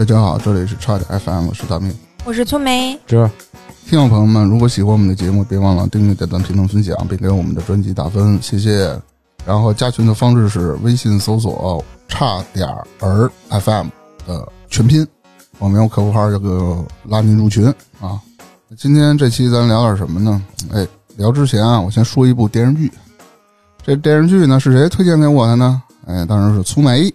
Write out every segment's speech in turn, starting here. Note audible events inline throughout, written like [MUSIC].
大家好，这里是差点 FM，我是大明。我是粗梅，这听众朋友们，如果喜欢我们的节目，别忘了订阅、点赞、评论、分享，并给我们的专辑打分，谢谢。然后加群的方式是微信搜索“差点儿 FM” 的全拼，我们有客服号这个拉您入群啊。今天这期咱聊点什么呢？哎，聊之前啊，我先说一部电视剧。这电视剧呢是谁推荐给我的呢？哎，当然是粗梅。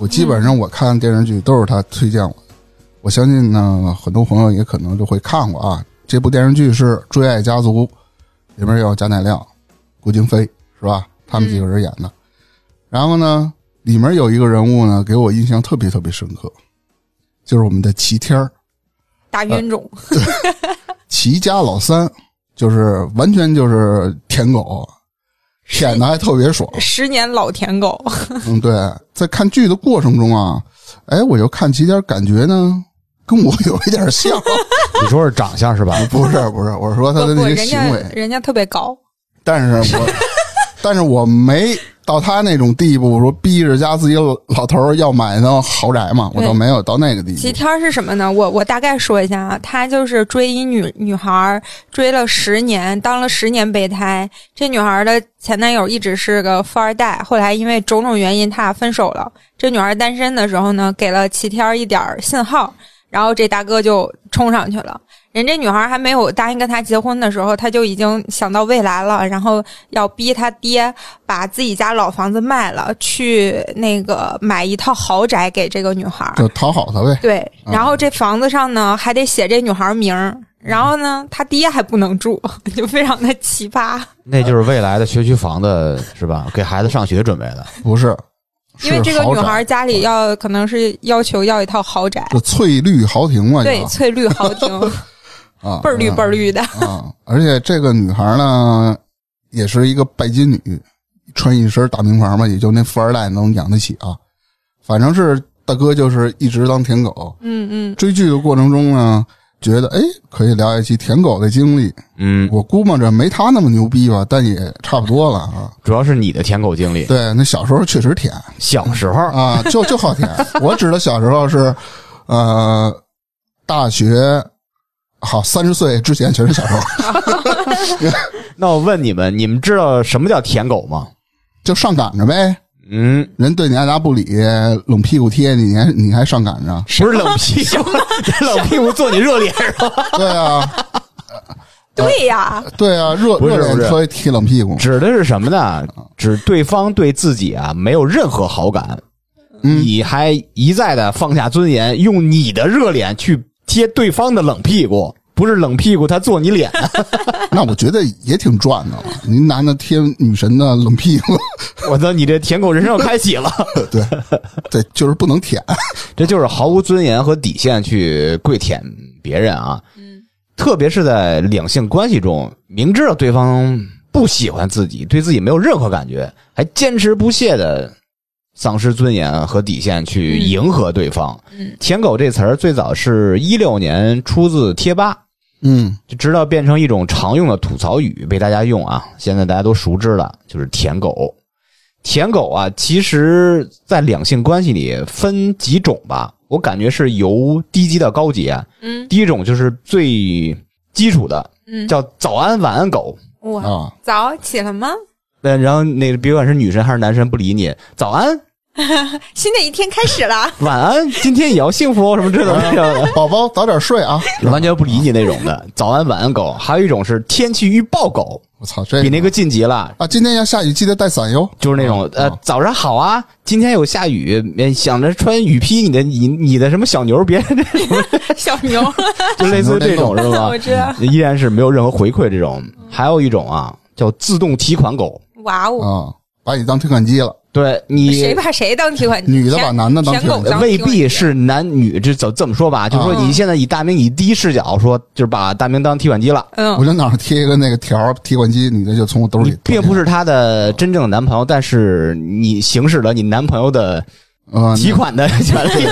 我基本上我看电视剧都是他推荐我的。我相信呢，很多朋友也可能就会看过啊。这部电视剧是《追爱家族》，里面有贾乃亮、郭京飞，是吧？他们几个人演的。然后呢，里面有一个人物呢，给我印象特别特别深刻，就是我们的齐天儿，大冤种，齐家老三，就是完全就是舔狗，舔的还特别爽。十年老舔狗，[LAUGHS] 嗯，对，在看剧的过程中啊，哎，我就看起点，感觉呢跟我有一点像。[LAUGHS] 你说是长相是吧？[LAUGHS] 不是不是，我说他的那些人家行为，人家特别高，但是我，但是我没到他那种地步，说逼着家自己老头儿要买那豪宅嘛，我倒没有到那个地步。齐天儿是什么呢？我我大概说一下啊，他就是追一女女孩儿，追了十年，当了十年备胎。这女孩儿的前男友一直是个富二代，后来因为种种原因，他俩分手了。这女孩儿单身的时候呢，给了齐天儿一点儿信号，然后这大哥就冲上去了。人这女孩还没有答应跟他结婚的时候，他就已经想到未来了，然后要逼他爹把自己家老房子卖了，去那个买一套豪宅给这个女孩儿。就讨好他呗。对，啊然后这房子上呢还得写这女孩名儿，然后呢他爹还不能住，[LAUGHS] 就非常的奇葩。那就是未来的学区房的是吧？给孩子上学准备的。不是，因为这个女孩家里要可能是要求要一套豪宅，这翠绿豪庭嘛，对，翠绿豪庭，[LAUGHS] 啊，倍儿绿倍儿绿的。啊！而且这个女孩呢，也是一个拜金女，穿一身大名牌嘛，也就那富二代能养得起啊。反正是大哥就是一直当舔狗，嗯嗯，追剧的过程中呢，觉得哎可以聊一期舔狗的经历。嗯，我估摸着没他那么牛逼吧，但也差不多了啊。主要是你的舔狗经历。对，那小时候确实舔小时候，啊，就就好舔。我指的小时候是，呃，大学，好三十岁之前全是小时候，[LAUGHS] 那我问你们，你们知道什么叫舔狗吗？就上赶着呗。嗯，人对你爱答不理，冷屁股贴你，你还你还上赶着？不是冷屁股，[LAUGHS] 冷屁股坐你热脸上。[LAUGHS] 对啊，对呀，对啊，热不是热脸不是贴贴冷屁股。指的是什么呢？指对方对自己啊没有任何好感，嗯你还一再的放下尊严，用你的热脸去贴对方的冷屁股，不是冷屁股他坐你脸。[LAUGHS] 那我觉得也挺赚的了。您男的贴女神的冷屁股，[LAUGHS] 我操，你这舔狗人生要开启了。对对，就是不能舔。[LAUGHS] 这就是毫无尊严和底线去跪舔别人啊！嗯，特别是在两性关系中，明知道对方不喜欢自己，对自己没有任何感觉，还坚持不懈的丧失尊严和底线去嗯迎合对方。嗯舔狗这词儿最早是一六年出自贴吧，嗯就直到变成一种常用的吐槽语被大家用啊，现在大家都熟知了，就是舔狗。舔狗啊，其实在两性关系里分几种吧，我感觉是由低级到高级啊。嗯第一种就是最基础的，嗯，叫早安晚安狗。哇，啊，早起了吗？呃，然后那个别管是女神还是男神不理你，早安 [LAUGHS] 新的一天开始了。晚安，今天也要幸福哦，什么这种的，[LAUGHS] 宝宝早点睡啊！完全不理你那种的。早安晚安狗，还有一种是天气预报狗，我操，这比那个晋级了。啊，今天要下雨，记得带伞哟。就是那种呃啊，早上好啊，今天有下雨，呃想着穿雨披你的你你的什么小牛，别 [LAUGHS] 小牛，就类似于这种是吧我？知道。依然是没有任何回馈这种。还有一种啊，叫自动提款狗，哇哦，啊，把你当提款机了。对你谁把谁当提款机？女的把男的当提款机未必是男女，这怎这么说吧？就是说嗯你现在以大明以第一视角说，就是把大明当提款机了。嗯我就脑上贴一个那个条儿，提款机，女的就从我兜里。并不是她的真正的男朋友，但是你行使了你男朋友的呃，提款的 [LAUGHS] 权利。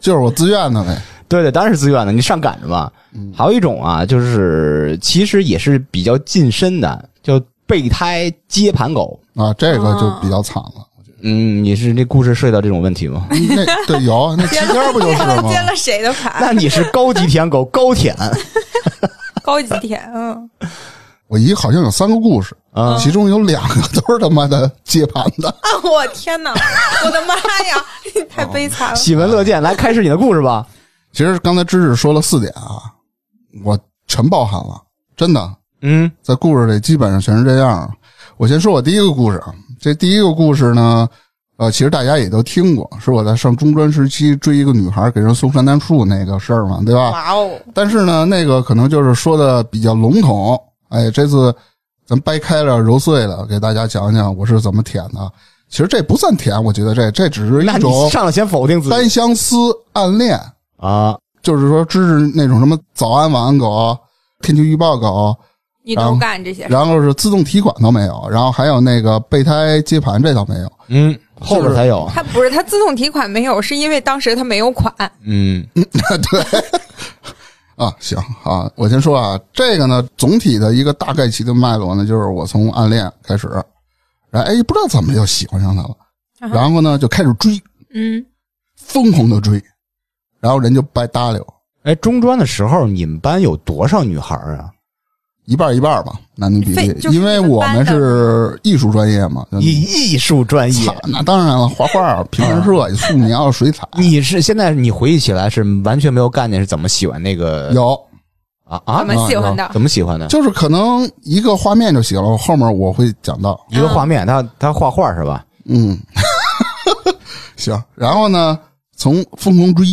就是我自愿的呗。对对，当然是自愿的，你上赶着嘛。还有一种啊，就是其实也是比较近身的，叫备胎接盘狗。啊，这个就比较惨了。嗯，你是那故事涉及到这种问题吗？那对有那齐天不就是吗？接了谁的盘？那你是高级舔狗 [LAUGHS] 高舔高级舔，嗯，我姨好像有三个故事，啊？其中有两个都是他妈的接盘的。啊，我天哪，我的妈呀，[LAUGHS] 太悲惨了。喜闻乐见，来开始你的故事吧。其实刚才知识说了四点啊，我全包含了，真的，嗯在故事里基本上全是这样。我先说我第一个故事啊，这第一个故事呢，呃，其实大家也都听过，是我在上中专时期追一个女孩给人送圣诞树那个事儿嘛，对吧？哇哦，但是呢，那个可能就是说的比较笼统。哎，这次咱掰开了揉碎了，给大家讲讲我是怎么舔的。其实这不算舔，我觉得这这只是那你一种上来先否定自己单相思暗恋，啊？就是说支持那种什么早安晚安狗、天气预报狗，你都干这些事？然后是自动提款都没有，然后还有那个备胎接盘这倒没有。嗯，后边才有。他不是他自动提款没有，是因为当时他没有款。嗯 [LAUGHS] 对啊，行啊，我先说啊，这个呢，总体的一个大概其的脉络呢，就是我从暗恋开始，然后哎，不知道怎么就喜欢上他了，啊然后呢就开始追，嗯，疯狂的追，然后人就白搭理我，哎，中专的时候你们班有多少女孩啊？一半一半吧，男女比例，因为我们是艺术专业嘛，就艺艺术专业，那当然了，画画、平面设计、素描、水彩你是现在你回忆起来是完全没有概念是怎么喜欢那个有，啊啊怎？么喜欢的？怎么喜欢的？就是可能一个画面就行了，后面我会讲到。一个画面，他他画画是吧？嗯，[LAUGHS] 行。然后呢，从疯狂追，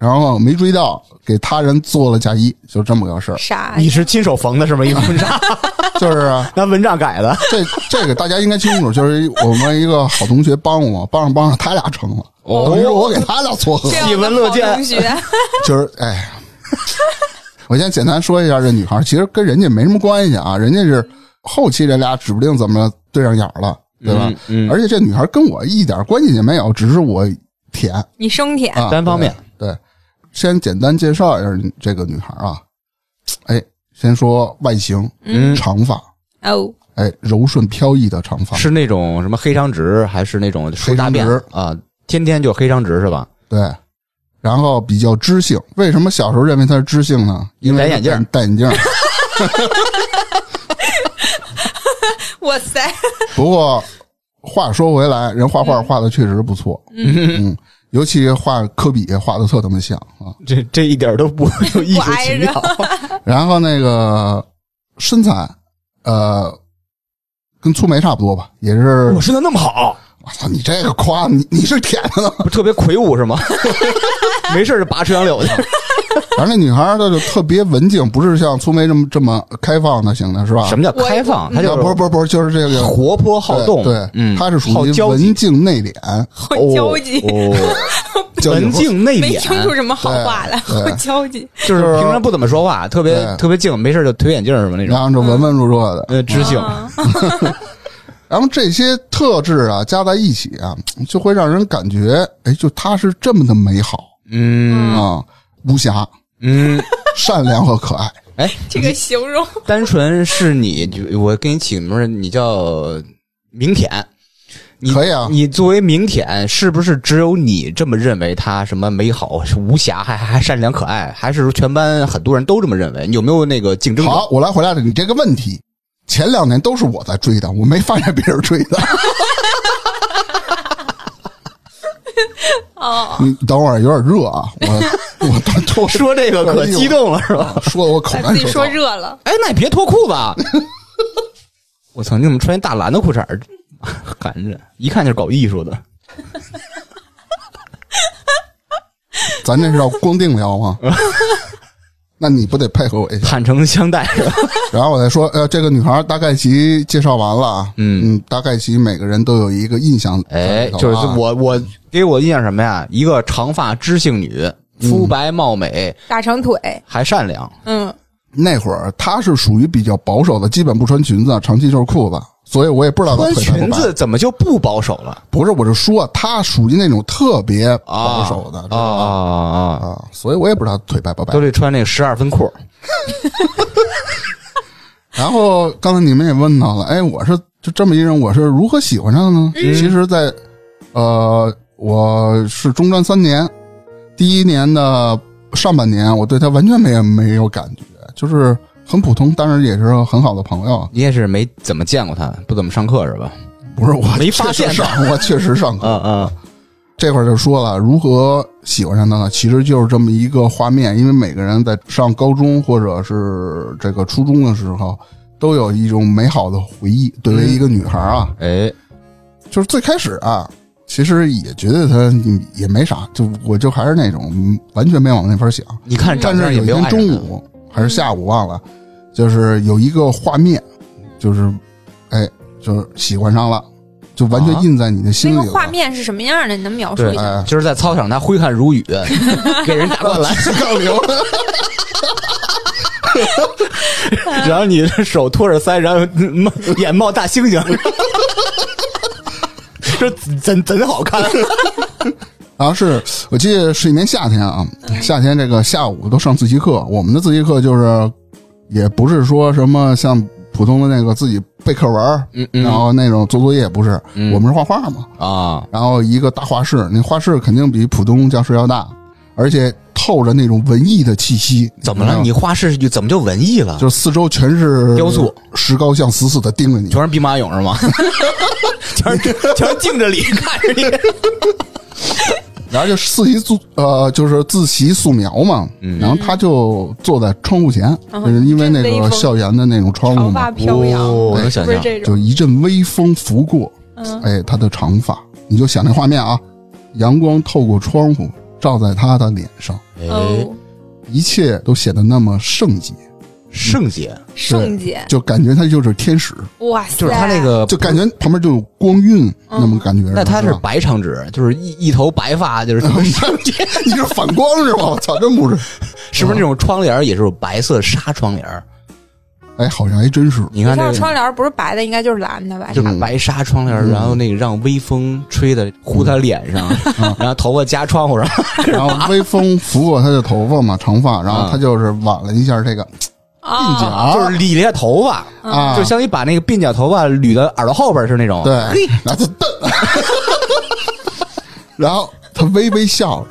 然后没追到，给他人做了嫁衣，就这么个事儿。啥？你是亲手缝的是吗？一个蚊帐，[LAUGHS] 就是啊那蚊帐改的。这这个大家应该清楚，就是我们一个好同学帮我，帮着帮着他俩成了，哦等于是我给他俩撮合喜闻乐见同学，[LAUGHS] 就是哎，[LAUGHS] 我先简单说一下这女孩，其实跟人家没什么关系啊，人家是后期这俩指不定怎么对上眼了，对吧？嗯嗯而且这女孩跟我一点关系也没有，只是我舔你生舔，啊，单方面对。对，先简单介绍一下这个女孩啊，哎，先说外形，嗯。长发，哦，哎，柔顺飘逸的长发，是那种什么黑长直，还是那种黑长直。啊？天天就黑长直是吧？对。然后比较知性，为什么小时候认为她是知性呢？因为戴眼镜戴眼镜。[LAUGHS] 哇塞，不过话说回来，人画画画的确实不错，嗯，尤其画科比画的特他妈像啊。这这一点都不 [LAUGHS] 有艺术情调。然后那个身材，呃，跟粗眉差不多吧，也是我。身材那么好，我操，你这个夸你你是舔的呢？不 [LAUGHS] 特别魁梧是吗？[LAUGHS] 没事就拔垂杨柳去。[LAUGHS] 反正那女孩儿她就特别文静，不是像粗梅这么这么开放的型的，是吧？什么叫开放？他啊？就是不是不是不是，就是这个活泼好动。对，对嗯，她是属于文静内敛，好交际，[LAUGHS] 文静内没听出，什么好话来，好交际。[LAUGHS] 就是平常不怎么说话，特别特别静，没事就推眼镜什么那种然。后就文文弱弱的。呃，知性。啊然后这些特质啊加在一起啊，就会让人感觉，哎，就她是这么的美好嗯啊，无瑕、嗯，[LAUGHS] 善良和可爱。哎，这个形容，[LAUGHS] 单纯是你，就我给你起个名儿，你叫明舔。你可以啊你作为明舔，是不是只有你这么认为他什么美好、无瑕，还还善良可爱，还是说全班很多人都这么认为？你有没有那个竞争？好，我来回答你这个问题。前两年都是我在追的，我没发现别人追的。[LAUGHS] [LAUGHS] 哦，你等会儿有点热啊，我 [LAUGHS] 我脱说这个可激动了是吧？说的我口干自己说干舌燥。热了。哎，那你别脱裤子啊！[LAUGHS] 我操，你怎么穿一大蓝的裤衩儿？寒碜，一看就是搞艺术的。咱这是要光腚聊吗？那你不得配合我一下？坦诚相待？[LAUGHS] 然后我再说，呃，这个女孩大概其介绍完了啊，嗯嗯，大概其每个人都有一个印象在哎就是我我给我印象什么呀？一个长发知性女，肤白貌美，大长腿，还善良。嗯，那会儿她是属于比较保守的，基本不穿裙子，长期就是裤子，所以我也不知道她穿裙子怎么就不保守了？不是，我是说她属于那种特别保守的，知啊？啊啊！啊，所以我也不知道她腿白不白都。得穿那个十二分裤。[LAUGHS] 然后刚才你们也问到了，哎，我是就这么一人，我是如何喜欢上的呢？其实，在呃，我是中专三年，第一年的上半年，我对他完全没没有感觉，就是很普通，但是也是很好的朋友。你也是没怎么见过他，不怎么上课是吧？不是我没发现上，我确实上课。嗯嗯这块儿就说了，如何喜欢上他呢？其实就是这么一个画面，因为每个人在上高中或者是这个初中的时候，都有一种美好的回忆。对于一个女孩啊，哎，就是最开始啊，其实也觉得他嗯也没啥，就我就还是那种嗯完全没往那边想。你看但是有一天中午还是下午忘了，就是有一个画面，就是哎，就是喜欢上了，就完全啊印在你的心那里了。个画面是什么样的？你能描述一下？哎，就是在操场，他挥汗如雨，[LAUGHS] 给人打灌篮，杠铃。[LAUGHS] 然后你的手托着腮，然后 [LAUGHS] 眼冒大猩猩，这真真好看。然后是我记得是一年夏天啊，夏天这个下午都上自习课，我们的自习课就是也不是说什么像普通的那个自己背课文，嗯嗯然后那种做作业不是，嗯我们是画画嘛，啊，然后一个大画室，那画室肯定比普通教室要大，而且透着那种文艺的气息。怎么了？你画室就怎么就文艺了？就四周全是雕塑，石膏像死死的盯着你。全是兵马俑是吗？[LAUGHS] 全是 [LAUGHS] 全是敬着礼看着你。然后就自习素呃，就是自习素描嘛，嗯。然后他就坐在窗户前，嗯。就是因为那个校园的那种窗户嘛，飘扬，哦是能想象。不是这种？就一阵微风拂过，嗯，哎，他的长发，你就想那画面啊，阳光透过窗户照在他的脸上，哎，哦，一切都显得那么圣洁，圣洁圣洁，就感觉他就是天使，哇塞！就是他那个就感觉旁边就有光晕那么感觉。嗯那他是白长直，就是一一头白发，就是圣洁，你是反光是吧？我操，真不是，[LAUGHS] 是不是那种窗帘也是白色纱窗帘？哎，好像还真是。你看这个窗帘不是白的，应该就是蓝的吧？就是白纱窗帘，嗯然后那个让微风吹的呼他脸上，[LAUGHS] 然后头发夹窗户上，然后微风拂过他的头发嘛，长发，然后他就是挽了一下这个鬓角，啊，就是理了一下头发，啊，就像你把那个鬓角头发捋到耳朵后边是那种。对，然后就瞪，[LAUGHS] 然后他微微笑着，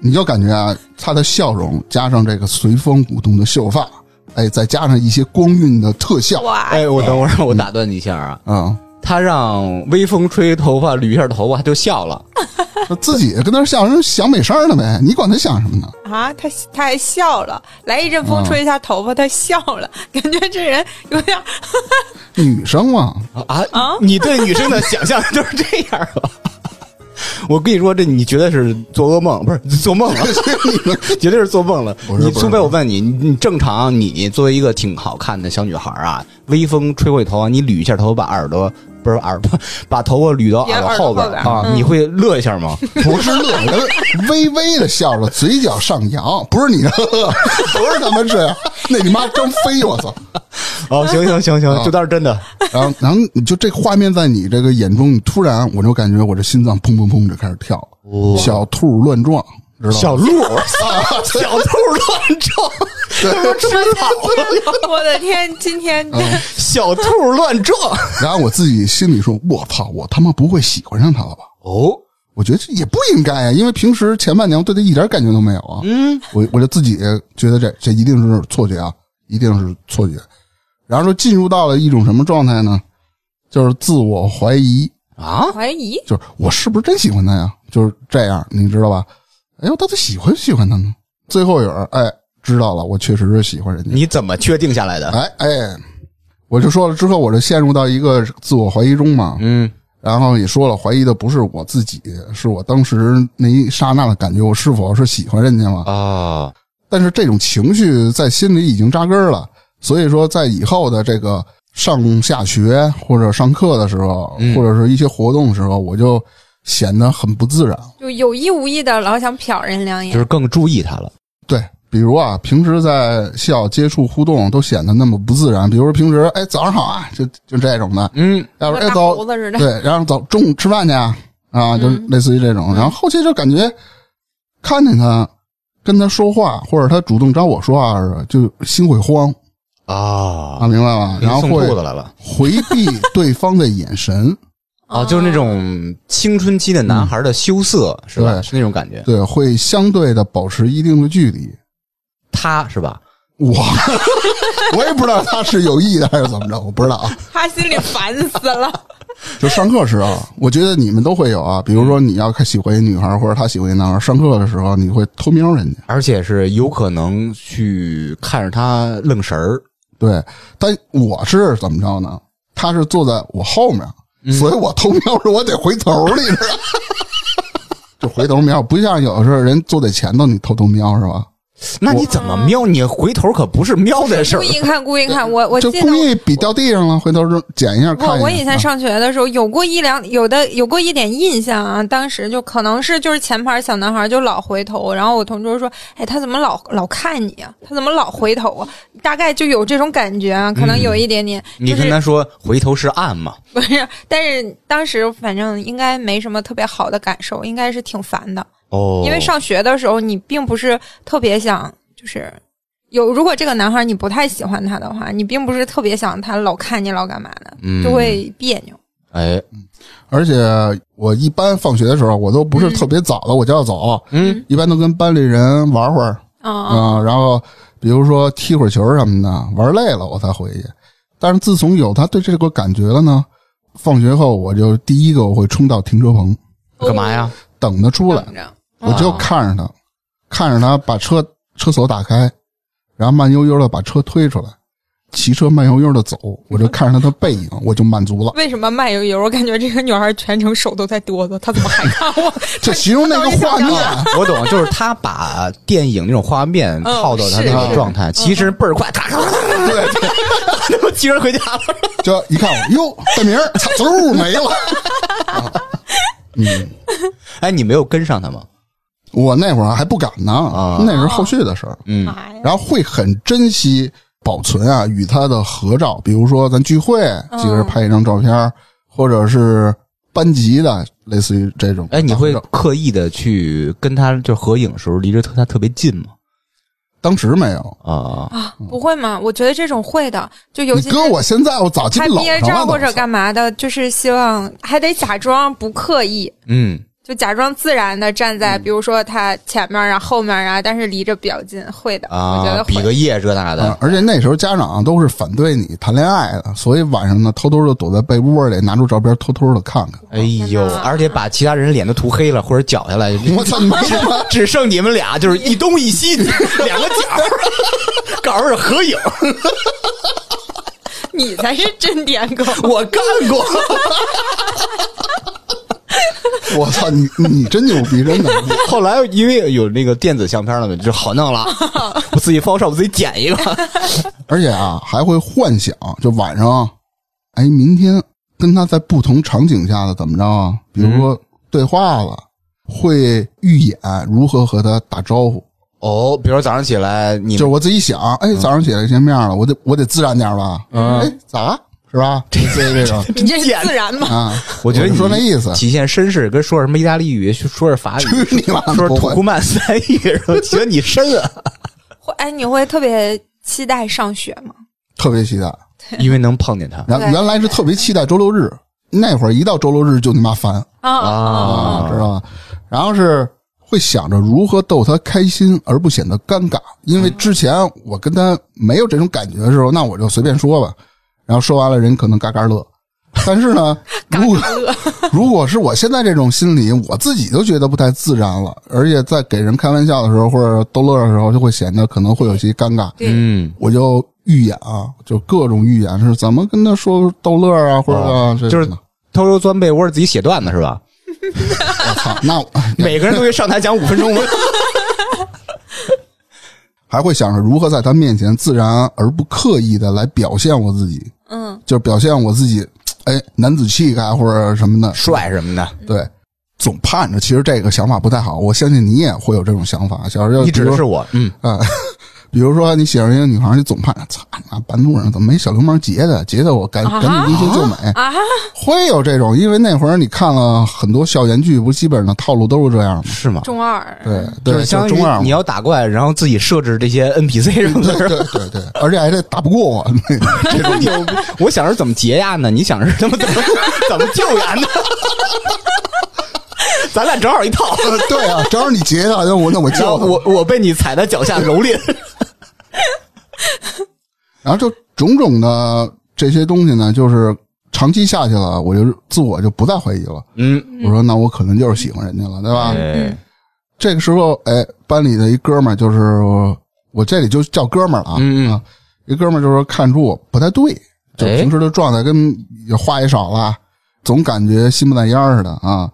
你就感觉啊，他的笑容加上这个随风舞动的秀发，哎，再加上一些光晕的特效，哇，哎，我等会儿我打断你一下啊，啊、他让微风吹头发捋一下头发，他就笑了。他 [LAUGHS] 自己跟那儿笑，人想美事儿呢呗，你管他想什么呢？啊，他他还笑了，来一阵风吹一下头发，他笑了，感觉这人有点 [LAUGHS] 女生嘛，啊啊你对女生的想象就是这样啊？[LAUGHS] 我跟你说，这你绝对是做噩梦，不是做梦了，绝对是做梦了。你苏北，我问你，你你正常，你作为一个挺好看的小女孩啊，微风吹过你头发，你捋一下头发，把耳朵不是耳朵，[LAUGHS] 把头发捋到耳朵后边耳朵后边啊，嗯。你会乐一下吗？[LAUGHS] 不是乐，人微微的笑着，嘴角上扬，不是你，[LAUGHS] 不是他妈这样，那你妈真飞，我操！哦，行行行行，啊。这倒是真的。然后，然后你就这画面在你这个眼中，你突然我就感觉我这心脏砰砰砰就开始跳，小兔乱撞，知道吗？小鹿，[LAUGHS] 小兔乱撞，这不吃草了？[LAUGHS] 我的天，今天嗯 [LAUGHS] 小兔乱撞。然后我自己心里说：“我操，我他妈不会喜欢上他了吧哦，？”我觉得这也不应该啊，因为平时前半年我对他一点感觉都没有啊。嗯，我我就自己觉得这这一定是错觉啊，一定是错觉。然后说进入到了一种什么状态呢？就是自我怀疑，啊，怀疑就是我是不是真喜欢他呀？就是这样，你知道吧？哎，我到底喜欢不喜欢他呢？最后有人哎知道了，我确实是喜欢人家。你怎么确定下来的？哎哎，我就说了之后，我就陷入到一个自我怀疑中嘛。嗯，然后也说了，怀疑的不是我自己，是我当时那一刹那的感觉，我是否是喜欢人家嘛？啊，但是这种情绪在心里已经扎根儿了，所以说在以后的这个上下学或者上课的时候，嗯或者是一些活动的时候，我就显得很不自然。就有意无意的老想瞟人两眼，就是更注意他了。对，比如啊，平时在校接触互动都显得那么不自然。比如说平时，哎，早上好啊，就就这种的。嗯，要不哎走。对，然后走中午吃饭去啊，啊，就嗯类似于这种。然后后期就感觉看见他跟他说话，或者他主动找我说话似的，就心会慌啊，啊，明白吧？然后送会兔子来了。回避对方的眼神，哦，就是那种青春期的男孩的羞涩，是吧？是那种感觉。对，会相对的保持一定的距离。他是吧？我 [LAUGHS] 我也不知道他是有意的还是怎么着，我不知道啊。他心里烦死了。就上课时候，我觉得你们都会有啊。比如说你要看喜欢一女孩，或者他喜欢一男孩，上课的时候你会偷瞄人家。而且是有可能去看着他愣神儿。对，但我是怎么着呢？他是坐在我后面，所以我偷瞄时我得回头，你知道？[LAUGHS] 就回头瞄，不像有的时候人坐在前头，你偷偷瞄是吧？那你怎么瞄？你回头可不是瞄的事儿故。意看，故意看。我我就记得故意比掉地上了，回头就捡一下看一下。我我以前啊上学的时候有过一两有的有过一点印象啊，当时就可能是就是前排小男孩就老回头，然后我同桌说：“哎，他怎么老老看你啊？他怎么老回头啊？”大概就有这种感觉啊，可能有一点点。你就是跟他说回头是岸嘛？[LAUGHS] 不是，但是当时反正应该没什么特别好的感受，应该是挺烦的。哦，因为上学的时候，你并不是特别想，就是有如果这个男孩你不太喜欢他的话，你并不是特别想他老看你老干嘛的，嗯。就会别扭。哎，而且我一般放学的时候，我都不是特别早的，我就要走，嗯，一般都跟班里人玩会儿。啊、啊、然后比如说踢会儿球什么的，玩累了我才回去。但是自从有他对这个感觉了呢，放学后我就第一个我会冲到停车棚。干嘛呀？等他出来，等着。我就看着他，看着他把车车锁打开，然后慢悠悠的把车推出来，骑车慢悠悠的走，我就看着他的背影，我就满足了。为什么慢悠悠？我感觉这个女孩全程手都在哆嗦，她怎么还看我？[LAUGHS] 就形容那个画面，[LAUGHS] 我懂，就是他把电影那种画面套到他那个状态，其实倍儿快，咔咔咔咔，对，那不骑车回家了。就一看我，哟，大明嗖没了。啊嗯，哎，你没有跟上他吗？我那会儿还不敢呢，啊那是后续的事儿。嗯！然后会很珍惜保存啊与他的合照，比如说咱聚会几个人拍一张照片，或者是班级的，类似于这种。哎，你会刻意的去跟他就合影的时候离着他特别近吗？当时没有，啊，啊，不会吗？我觉得这种会的，就尤你其是搁我现在我早鸡巴搂拍毕业上了都照或者干嘛的，就是希望还得假装不刻意，嗯，就假装自然的站在，嗯比如说他前面啊、后面啊，但是离着比较近，会的，我觉啊得，会。比个耶这那啊的，而且那时候家长都是反对你谈恋爱的，所以晚上呢偷偷的躲在被窝里，拿出照片偷偷的看看。哎呦而且把其他人脸都涂黑了或者绞下来，我操，只剩你们俩，就是一东一西 [LAUGHS] 两个角，告诉是合影，[LAUGHS] 你才是真点狗。我干过。[LAUGHS] [LAUGHS] 我操你你真牛逼，真的。[LAUGHS] 后来因为有那个电子相片了嘛，就好弄了。[LAUGHS] 我自己 Photoshop 我自己剪一个。而且啊，还会幻想，就晚上，哎，明天跟他在不同场景下的怎么着啊？比如说对话了，会预演如何和他打招呼。哦，比如说早上起来，你就是我自己想，哎，早上起来见面了，我得我得自然点吧。嗯哎，咋了？是吧？这这这种你这是自然嘛？啊，我觉得你说那意思。体现绅士，跟说什么意大利语，说是法语，你妈说土库曼斯坦语，我觉得你深啊，会哎，你会特别期待上学吗？特别期待。[LAUGHS] 因为能碰见他然后原来是特别期待周六日，那会儿一到周六日就他妈烦啊啊，知道吧？然后是会想着如何逗他开心而不显得尴尬，因为之前我跟他没有这种感觉的时候，那我就随便说吧，然后说完了人可能嘎嘎乐。但是呢，[LAUGHS] 如果如果是我现在这种心理，我自己都觉得不太自然了，而且在给人开玩笑的时候或者逗乐的时候，就会显得可能会有些尴尬。嗯，我就预演啊，就各种预演是怎么跟他说逗乐啊，或者啊，这就是偷偷钻被窝自己写段子是吧？[LAUGHS] 我操，那每个人都会上台讲五分钟吗？[LAUGHS] 还会想着如何在他面前自然而不刻意的来表现我自己，嗯，就是表现我自己，哎，男子气概或者什么的。帅什么的，对，总盼着，其实这个想法不太好。我相信你也会有这种想法。小时候，你指的是我，嗯，啊，比如说你喜欢一个女孩，你总盼着，操，那半路上怎么没小流氓劫的？劫的我赶啊赶紧英雄救美，啊，会有这种，因为那会儿你看了很多校园剧，不基本上套路都是这样吗？是吗？中二，对对，是相当中二你要打怪，然后自己设置这些 NPC [LAUGHS] 什么对的。对对对，而且还得打不过我，[LAUGHS] 这种牛！我想是怎么劫呀呢？你想是他妈怎么 [LAUGHS] 怎么救援呢？咱俩正好一套。对啊，正好你劫他，那我那我救，我我被你踩在脚下蹂躏。[LAUGHS] 然后就种种的这些东西呢，就是长期下去了，我就自我就不再怀疑了。嗯，我说那我可能就是喜欢人家了，对吧？哎，这个时候，哎，班里的一哥们儿，就是我这里就叫哥们儿了啊，嗯嗯啊，一哥们儿就说看出我不太对，就哎平时的状态跟也话也少了，总感觉心不在焉似的啊。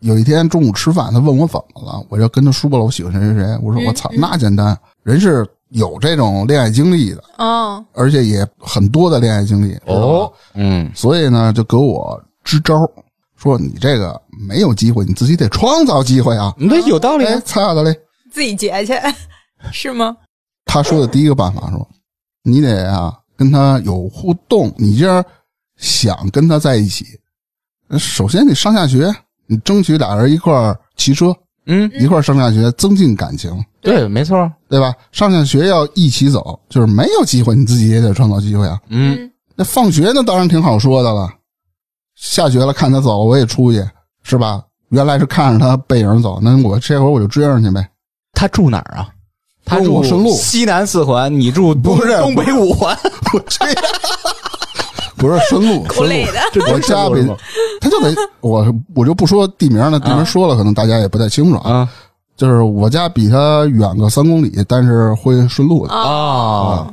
有一天中午吃饭，他问我怎么了，我就跟他说了我喜欢谁谁谁。我说我操，那简单，人是有这种恋爱经历的，嗯，而且也很多的恋爱经历。哦，嗯，所以呢，就给我支招儿，说你这个没有机会，你自己得创造机会啊。你这有道理哎，啊。擦的嘞。自己结去，[LAUGHS] 是吗？他说的第一个办法说，你得啊跟他有互动，你这样想跟他在一起，首先你上下学，你争取俩人一块儿骑车，嗯，一块儿上下学，增进感情，对，没错。对吧？上下学要一起走，就是没有机会，你自己也得创造机会啊。嗯，那放学那当然挺好说的了，下学了看他走，我也出去，是吧？原来是看着他背影走，那我这会儿我就追上去呗。他住哪儿啊？他住五顺路西南四环，你住东不是东北五环。[LAUGHS] 我 [LAUGHS] 这不是顺路，顺路够累的。我家比他就得我我就不说地名了，地名说了可能大家也不太清楚啊。啊就是我家比他远个三公里，但是会顺路的。啊！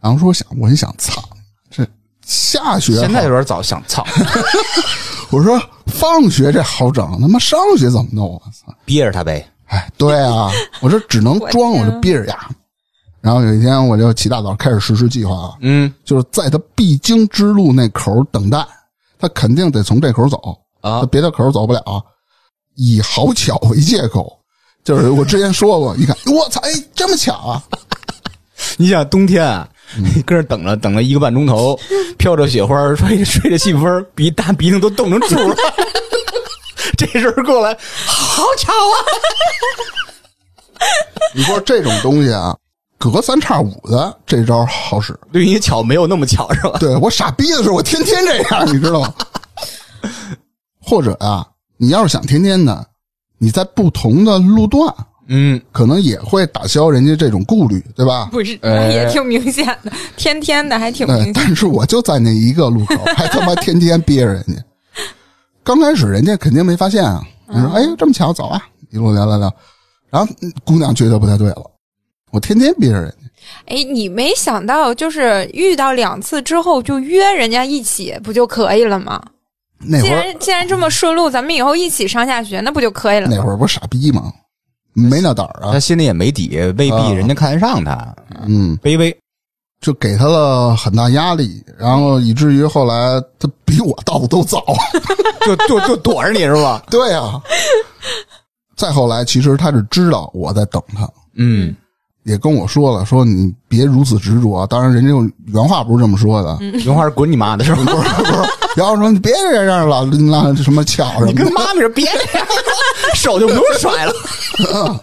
然后说想我一想，操，这下学现在有点早，想操，[LAUGHS] 我说放学这好整，他妈上学怎么弄？我操！憋着他呗。哎，对啊，我这只能装，我就憋着呀。然后有一天，我就起大早开始实施计划啊，嗯就是在他必经之路那口等待，他肯定得从这口走，啊他，别的口走不了，以好巧为借口。就是我之前说过，一看，我操，哎，这么巧啊！[LAUGHS] 你想冬天啊，你搁这等了等了一个半钟头，[LAUGHS] 飘着雪花，吹着吹着细风，鼻大鼻涕都冻成柱了。[LAUGHS] 这时候过来，好巧啊！你说这种东西啊，隔三差五的这招好使。对你巧没有那么巧是吧？对我傻逼的时候，我天天这样，你知道吗？或者啊，你要是想天天的，你在不同的路段，嗯，可能也会打消人家这种顾虑，对吧？不是，哎也挺明显的，天天的还挺明对，显。但是我就在那一个路口，还他妈天天憋着人家。[LAUGHS] 刚开始人家肯定没发现啊，你说哎这么巧，走啊，一路聊聊聊，然后嗯姑娘觉得不太对了，我天天憋着人家，哎，你没想到，就是遇到两次之后就约人家一起，不就可以了吗？既那会儿然既然这么顺路，咱们以后一起上下学，那不就可以了吗？那会儿不是傻逼吗？没那胆儿啊他，心里也没底，未必人家看得上他，嗯，卑微。就给他了很大压力，然后以至于后来他比我到的都早。[LAUGHS] 就就就躲着你是吧？对啊，再后来其实他是知道我在等他，嗯，也跟我说了，说你别如此执着。当然，人家原话不是这么说的，原话是滚你妈的是吧？不是不是，然后说你别这样了，那什么巧什么你跟妈。妈咪说别这样，手就不用甩了。[LAUGHS]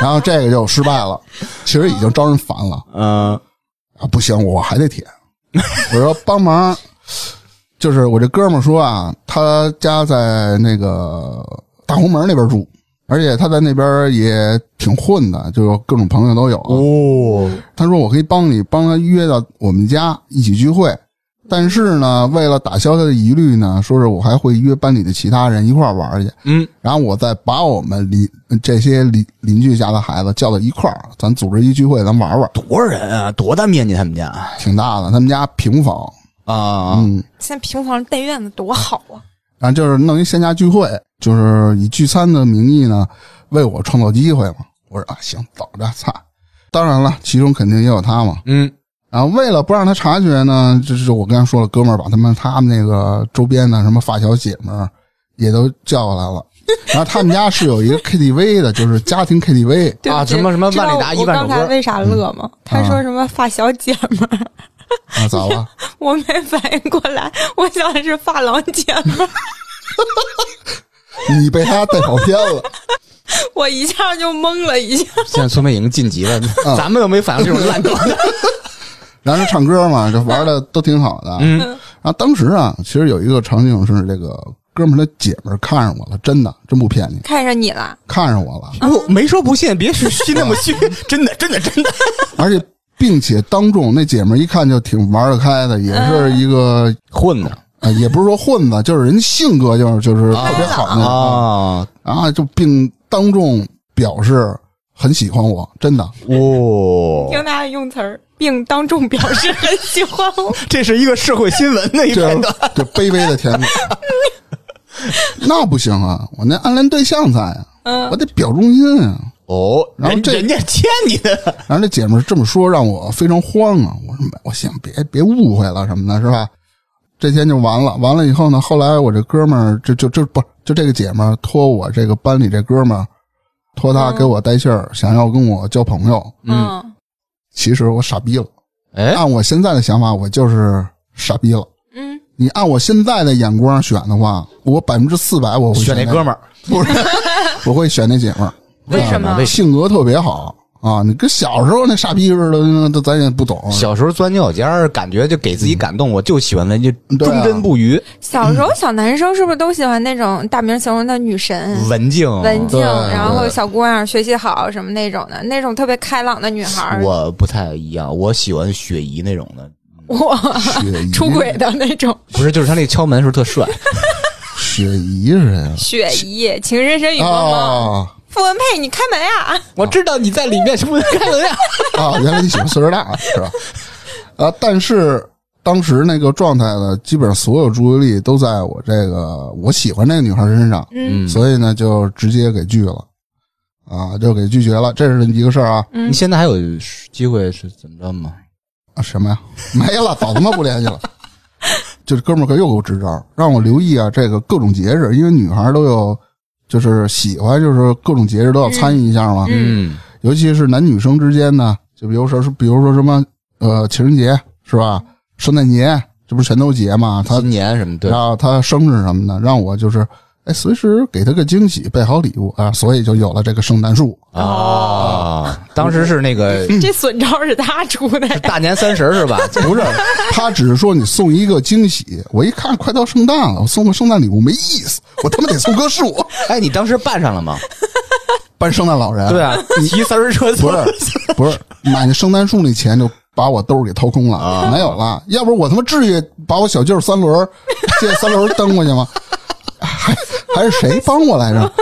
然后这个就失败了，其实已经招人烦了嗯啊！不行，我还得舔。我说帮忙，就是我这哥们儿说啊，他家在那个大红门那边住，而且他在那边也挺混的，就是各种朋友都有。哦，他说我可以帮你帮他约到我们家一起聚会，但是呢，为了打消他的疑虑呢，说是我还会约班里的其他人一块儿玩去，嗯，然后我再把我们邻这些邻邻居家的孩子叫到一块儿，咱组织一聚会，咱玩玩，多少人啊？多大面积？他们家挺大的。他们家平房，啊？嗯，现在平房带院子多好啊！然后就是弄一线下聚会，就是以聚餐的名义呢，为我创造机会嘛。我说啊，行，走着，操。当然了，其中肯定也有他嘛。嗯然后为了不让他察觉呢，就是我刚才说了，哥们儿把他们他们那个周边的什么发小姐们儿也都叫过来了，[LAUGHS] 然后他们家是有一个 KTV 的，就是家庭 KTV。啊什么什么万里达一我万首歌刚才为啥乐吗？他说什么发小姐们儿，啊，咋了？我没反应过来，我想的是发廊姐们儿，你被他带跑偏了。[LAUGHS] 我一下就懵了一下。现在村民已经晋级了，[LAUGHS] 咱们又没反应这种烂梗。[LAUGHS] 然后就唱歌嘛，这玩的都挺好的。嗯，然后当时啊，其实有一个场景是这个哥们儿的姐们儿看上我了，真的，真不骗你，看上你了，看上我了，我没说不信，别虚那么虚，真的真的真的。而且并且当众那姐们儿一看就挺玩得开的，也是一个混的啊，也不是说混子，[LAUGHS] 就是人性格就是就是特别好那种啊，然后就并当众表示很喜欢我，真的。哦，听他的用词儿，并当众表示很喜欢我。[LAUGHS] 这是一个社会新闻的一这片段。这卑微的甜蜜，[LAUGHS] 那不行啊！我那暗恋对象在啊，嗯我得表忠心啊。哦，然后这人家欠你的，[LAUGHS] 然后这姐们儿这么说，让我非常慌啊！我说没，我想别别误会了什么的，是吧？这天就完了，完了以后呢，后来我这哥们儿就就就不就这个姐们儿托我这个班里这哥们儿托他给我带信儿，想要跟我交朋友。嗯，其实我傻逼了，哎，按我现在的想法，我就是傻逼了。嗯，你按我现在的眼光选的话，我百分之四百我会那选那哥们儿，不是，[LAUGHS] 我会选那姐们儿，为什么性格特别好啊！你跟小时候那傻逼似的，那咱也不懂。小时候钻牛角尖儿，感觉就给自己感动，我就喜欢那就对啊忠贞不渝、小时候小男生是不是都喜欢那种大名形容的女神？文静。文静，然后小姑娘学习好什么那种的，那种特别开朗的女孩，我不太一样，我喜欢雪姨那种的，哇，雪姨出轨的那种。不是，就是他那个敲门时候特帅。[LAUGHS] 雪姨是谁啊？雪姨，《情深深雨蒙蒙》啊傅文佩，你开门呀！我知道你在里面，是不是开门呀？[LAUGHS] 啊！原来你喜欢岁数大是吧？啊，但是当时那个状态呢，基本上所有注意力都在我这个我喜欢那个女孩身上，嗯所以呢，就直接给拒了，啊，就给拒绝了。这是一个事儿啊。嗯你现在还有机会是怎么着吗？啊什么呀？[LAUGHS] 没了，早他妈不联系了。[LAUGHS] 就是哥们儿可又给我支招，让我留意啊，这个各种节日，因为女孩都有，就是喜欢，就是各种节日都要参与一下嘛。嗯，尤其是男女生之间呢，就比如说是，比如说什么呃情人节是吧？圣诞节，这不是全都节嘛？他新年什么的然，后他生日什么的，让我就是哎随时给他个惊喜，备好礼物啊，所以就有了这个圣诞树。啊，当时是那个 [LAUGHS] 这损招是他出的呀。大年三十是吧？[LAUGHS] 不是，他只是说你送一个惊喜。我一看快到圣诞了，我送个圣诞礼物没意思，我他妈得送棵树，[LAUGHS] 哎，你当时办上了吗？办圣诞老人。对，啊，你骑三轮车不是不是买那圣诞树那钱就把我兜儿给掏空了，啊没有了。要不我他妈至于把我小舅三轮儿借三轮蹬过去吗？还还是谁帮我来着？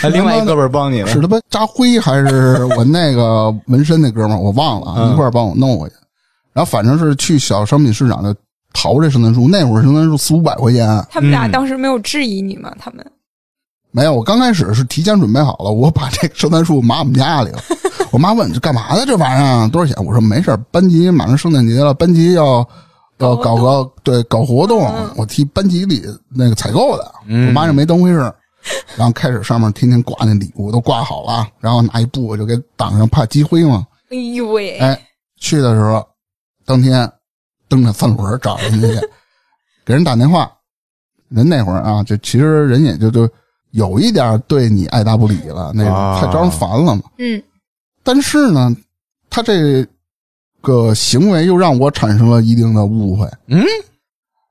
还另外一哥们儿帮你了是他妈扎灰还是我那个纹身那哥们儿？我忘了一块儿帮我弄回去。然后反正是去小商品市场就淘这圣诞树，那会儿圣诞树四五百块钱。他们俩嗯当时没有质疑你吗？他们没有，我刚开始是提前准备好了，我把这个圣诞树码我们家里了。我妈问这干嘛呢这玩意儿多少钱？我说没事儿班级马上圣诞节了，班级要要搞个对搞活动，我替班级里那个采购的。嗯我妈就没当回事儿然后开始上面天天挂那礼物都挂好了，然后拿一布就给挡上，怕积灰嘛。哎呦喂，哎，去的时候当天蹬着三轮找人家去，给人打电话，人那会儿啊，就其实人也就就有一点对你爱答不理了，那种啊太招人烦了嘛。嗯但是呢，他这个行为又让我产生了一定的误会。嗯，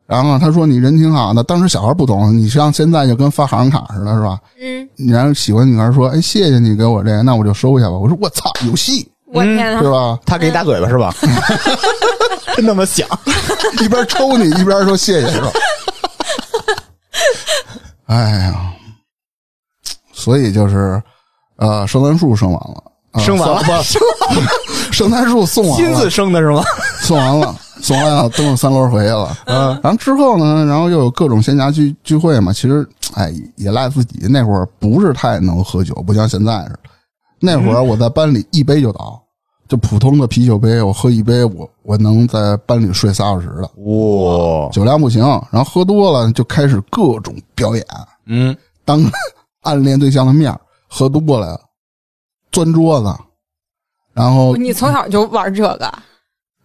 然后他说你人挺好的，当时小孩不懂，你像现在就跟发行卡似的，是吧？嗯，然后喜欢女孩说，哎，谢谢你给我这个，那我就收下吧。我说我操，有戏我天呐，是吧？他给你打嘴巴是吧？真 [LAUGHS] 那么想？一边抽你一边说谢谢是吧？哎呀，所以就是呃，圣诞树生完了，呃生完了 [LAUGHS] 圣诞树送完了亲自，生的是吗？送完了，送完了，蹬着三轮回去了。嗯，然后之后呢，然后又有各种闲暇聚聚会嘛。其实，哎，也赖自己那会儿不是太能喝酒，不像现在似的。那会儿我在班里一杯就倒，就普通的啤酒杯，我喝一杯，我我能在班里睡仨小时的。哇，酒量不行，然后喝多了就开始各种表演，嗯，当暗恋对象的面喝多了，钻桌子，然后你从小就玩这个，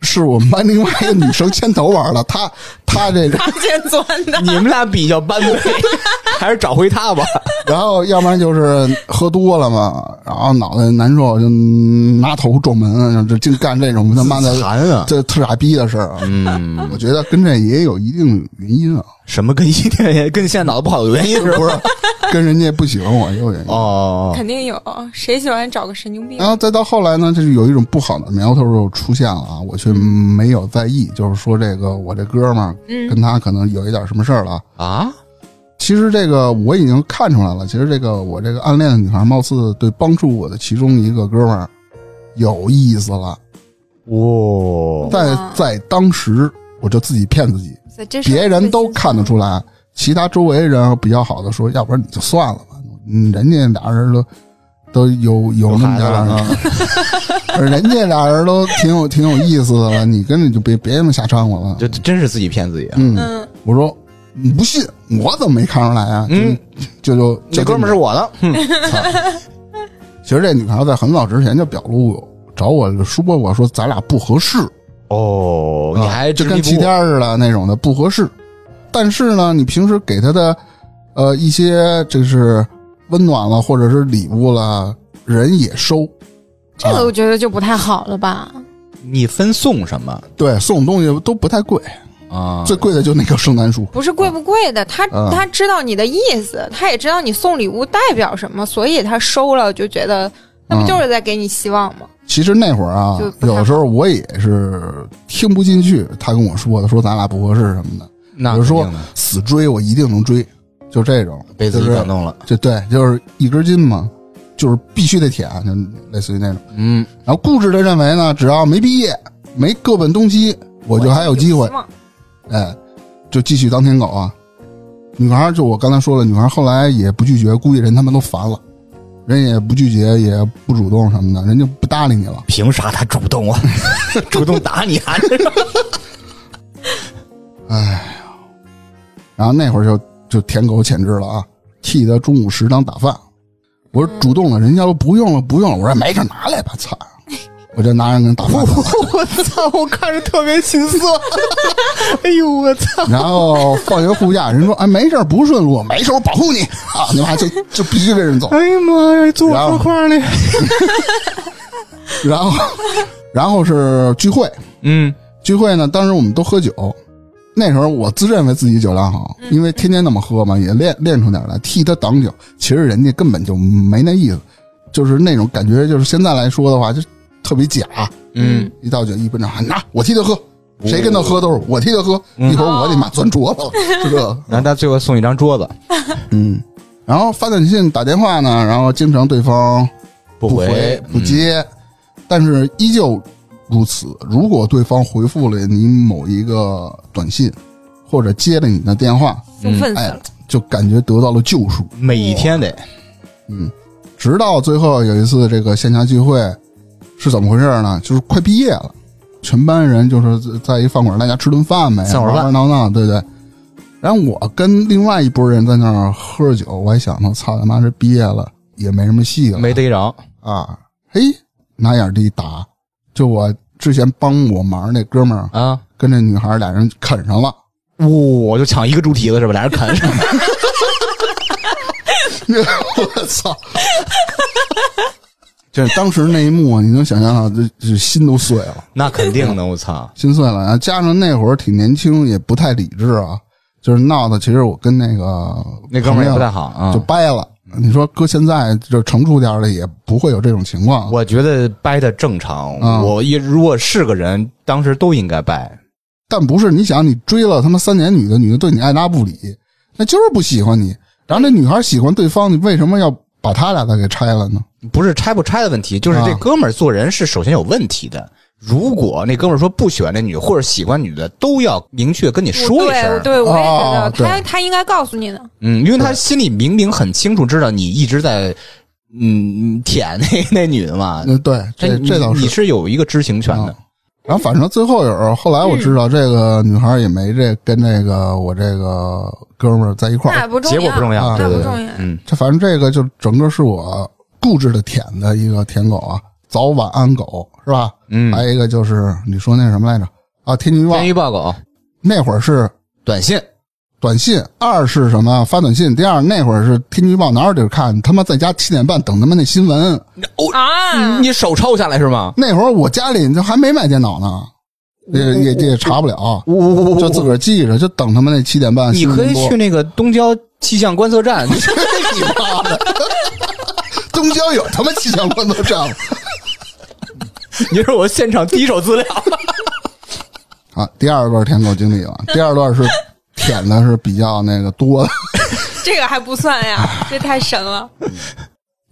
是我们班另外一个女生牵头玩的，她她这个。[LAUGHS] 你们俩比较般配，[LAUGHS] 还是找回他吧。[LAUGHS] 然后要不然就是喝多了嘛，然后脑袋难受就拿头撞门，就净干这种他妈的惨啊！这特傻逼的事儿啊。嗯，我觉得跟这也有一定原因啊，什么跟一天跟现在脑子不好有原因是 [LAUGHS] 不？是跟人家不喜欢我也有原因。哦，肯定有，谁喜欢找个神经病然？后再到后来呢，就是有一种不好的苗头又出现了啊，我却没有在意，就是说这个我这哥们儿嗯跟他可能有一点什么事儿了。啊，其实这个我已经看出来了，其实这个我这个暗恋的女孩，貌似对帮助我的其中一个哥们儿有意思了。哇，在在当时，我就自己骗自己，别人都看得出来，其他周围人比较好的说，要不然你就算了吧，嗯，人家俩人都都有有那么点儿有啊，[LAUGHS] 人家俩人都挺有挺有意思的了，你跟着就别别那么瞎掺和了。就真是自己骗自己嗯，我说你不信，我怎么没看出来啊？嗯，就就就这哥们儿是我的，[LAUGHS] 其实这女朋友在很早之前就表露找我说过，说咱俩不合适，哦，你还就跟齐天似的那种的不合适。但是呢，你平时给她的呃一些就是温暖了，或者是礼物了，人也收。这个啊我觉得就不太好了吧？你分送什么对送东西都不太贵，啊？最贵的就那棵圣诞树。不是贵不贵的，他嗯他知道你的意思，他也知道你送礼物代表什么，所以他收了就觉得那不就是在给你希望吗？其实那会儿啊有时候我也是听不进去他跟我说的，说咱俩不合适什么的。那比如说死追我一定能追，就这种，被自己感动了，就对，就是一根筋嘛，就是必须得舔，就类似于那种。嗯，然后固执的认为呢，只要没毕业，没各奔东西，我就还有机会哎，就继续当舔狗啊。女孩就我刚才说了，女孩后来也不拒绝，估计人他们都烦了，人也不拒绝，也不主动什么的，人就不搭理你了。凭啥他主动啊？[LAUGHS] 主动打你啊？[LAUGHS] 哎呀，然后那会儿就就舔狗潜质了啊，替他中午食堂打饭。我说主动了，人家说不用了，不用了。我说没事，拿来吧，操！我就拿人给人打饭。[LAUGHS] 我操！我看着特别心酸。[LAUGHS] 哎呦我操！然后放学护驾，人说哎没事儿不顺路，没事儿我保护你 [LAUGHS] 啊！你妈就就必须跟人走。哎呀妈呀！坐我后车筐里。然后然后是聚会，嗯，聚会呢，当时我们都喝酒。那时候我自认为自己酒量好，因为天天那么喝嘛，也练练出点来，替他挡酒。其实人家根本就没那意思，就是那种感觉，就是现在来说的话，就特别假。嗯，一倒酒一分钟，拿我替他喝，谁跟他喝都是我替他喝。一会儿我得妈钻桌子了，是 [LAUGHS] 这个。然后他最后送一张桌子，嗯，然后发短信打电话呢，然后经常对方不不回不接，但是依旧如此。如果对方回复了你某一个短信，或者接了你的电话，哎兴奋死了。，就感觉得到了救赎。嗯每天得嗯，直到最后有一次这个线下聚会是怎么回事呢？就是快毕业了，全班人就是在一饭馆，大家吃顿饭呗，玩玩闹闹，对对。然后我跟另外一拨人在那儿喝着酒，我还想呢，操他妈这毕业了也没什么戏了，没逮着。啊，嘿，拿眼一打，就我之前帮我忙那哥们儿啊，跟这女孩俩人啃上了，我就抢一个猪蹄子是吧？俩人啃上了。[LAUGHS] 我操！就是当时那一幕，你能想象到，这这心都碎了，[LAUGHS] 那肯定的，我操！心碎了。然后加上那会儿挺年轻，也不太理智啊，就是闹的。其实我跟那个那哥们儿也不太好，啊就。掰了。你说搁现在就成熟点儿的，也不会有这种情况。我觉得掰的正常，啊我一如果是个人，当时都应该掰。但不是，你想，你追了他妈三年女的，女的对你爱答不理，那就是不喜欢你。然后那女孩喜欢对方，你为什么要把他俩再给拆了呢？不是拆不拆的问题，就是这啊哥们儿做人是首先有问题的。如果那哥们儿说不喜欢那女或者喜欢女的，都要明确跟你说一对声。对，我也觉得哦他他应该告诉你的。嗯，因为他心里明明很清楚，知道你一直在嗯舔那 [LAUGHS] 那女的嘛。嗯，对，这这倒是。你是有一个知情权的啊。然后反正最后有后来我知道这个女孩也没这跟那个我这个哥们儿在一块儿，结果不重要，啊对对对不重要，嗯，这反正这个就整个是我固执的舔的一个舔狗啊，早晚安狗是吧？嗯还有一个就是你说那什么来着啊？天气预报天气预报狗那会儿是短信，短信，二是什么发短信，第二那会儿是天气预报哪有地儿看？他妈在家七点半等他妈那新闻。啊，你手抄下来是吗？那会儿我家里就还没买电脑呢，也也也查不了，就自个儿记着，就等他们那七点半你。可以去那个东郊气象观测站，[LAUGHS] [LAUGHS] 你妈的！东郊有他妈气象观测站吗 [LAUGHS] 你是我现场第一手资料。[LAUGHS] 啊！第二段舔狗经历了，第二段是舔的是比较那个多的。[LAUGHS] 这个还不算呀，这太神了。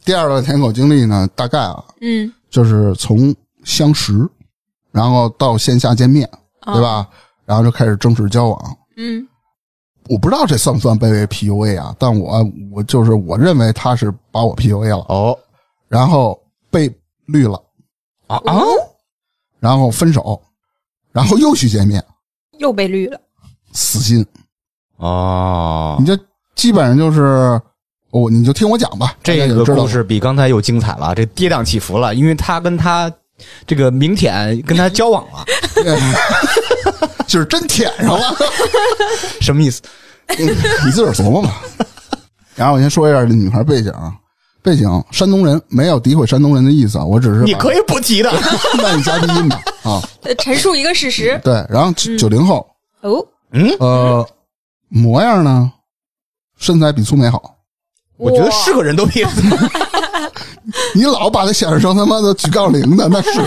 第二段舔狗经历呢，大概啊，嗯，就是从相识，然后到线下见面，啊对吧？然后就开始正式交往。嗯，我不知道这算不算被 PUA 啊？但我我就是我认为他是把我 PUA 了，哦然后被绿了，啊啊！然后分手，然后又去见面，又被绿了。死心。啊你，这基本上就是我，你就听我讲吧。这个故事比刚才又精彩了，这跌宕起伏了，因为他跟他这个明舔跟他交往了，[LAUGHS] 就是真舔上了。[LAUGHS] 什么意思？你自个儿琢磨吧。然后我先说一下这女孩背景啊，背景山东人，没有诋毁山东人的意思啊，我只是你可以以不提的。[LAUGHS] 那你加低音吧啊。呃陈述一个事实。对，然后九九零后，哦，嗯呃，模样呢，身材比苏美好。我觉得是个人都比 [LAUGHS] 你老把他想象成他妈的举杠铃的，那是。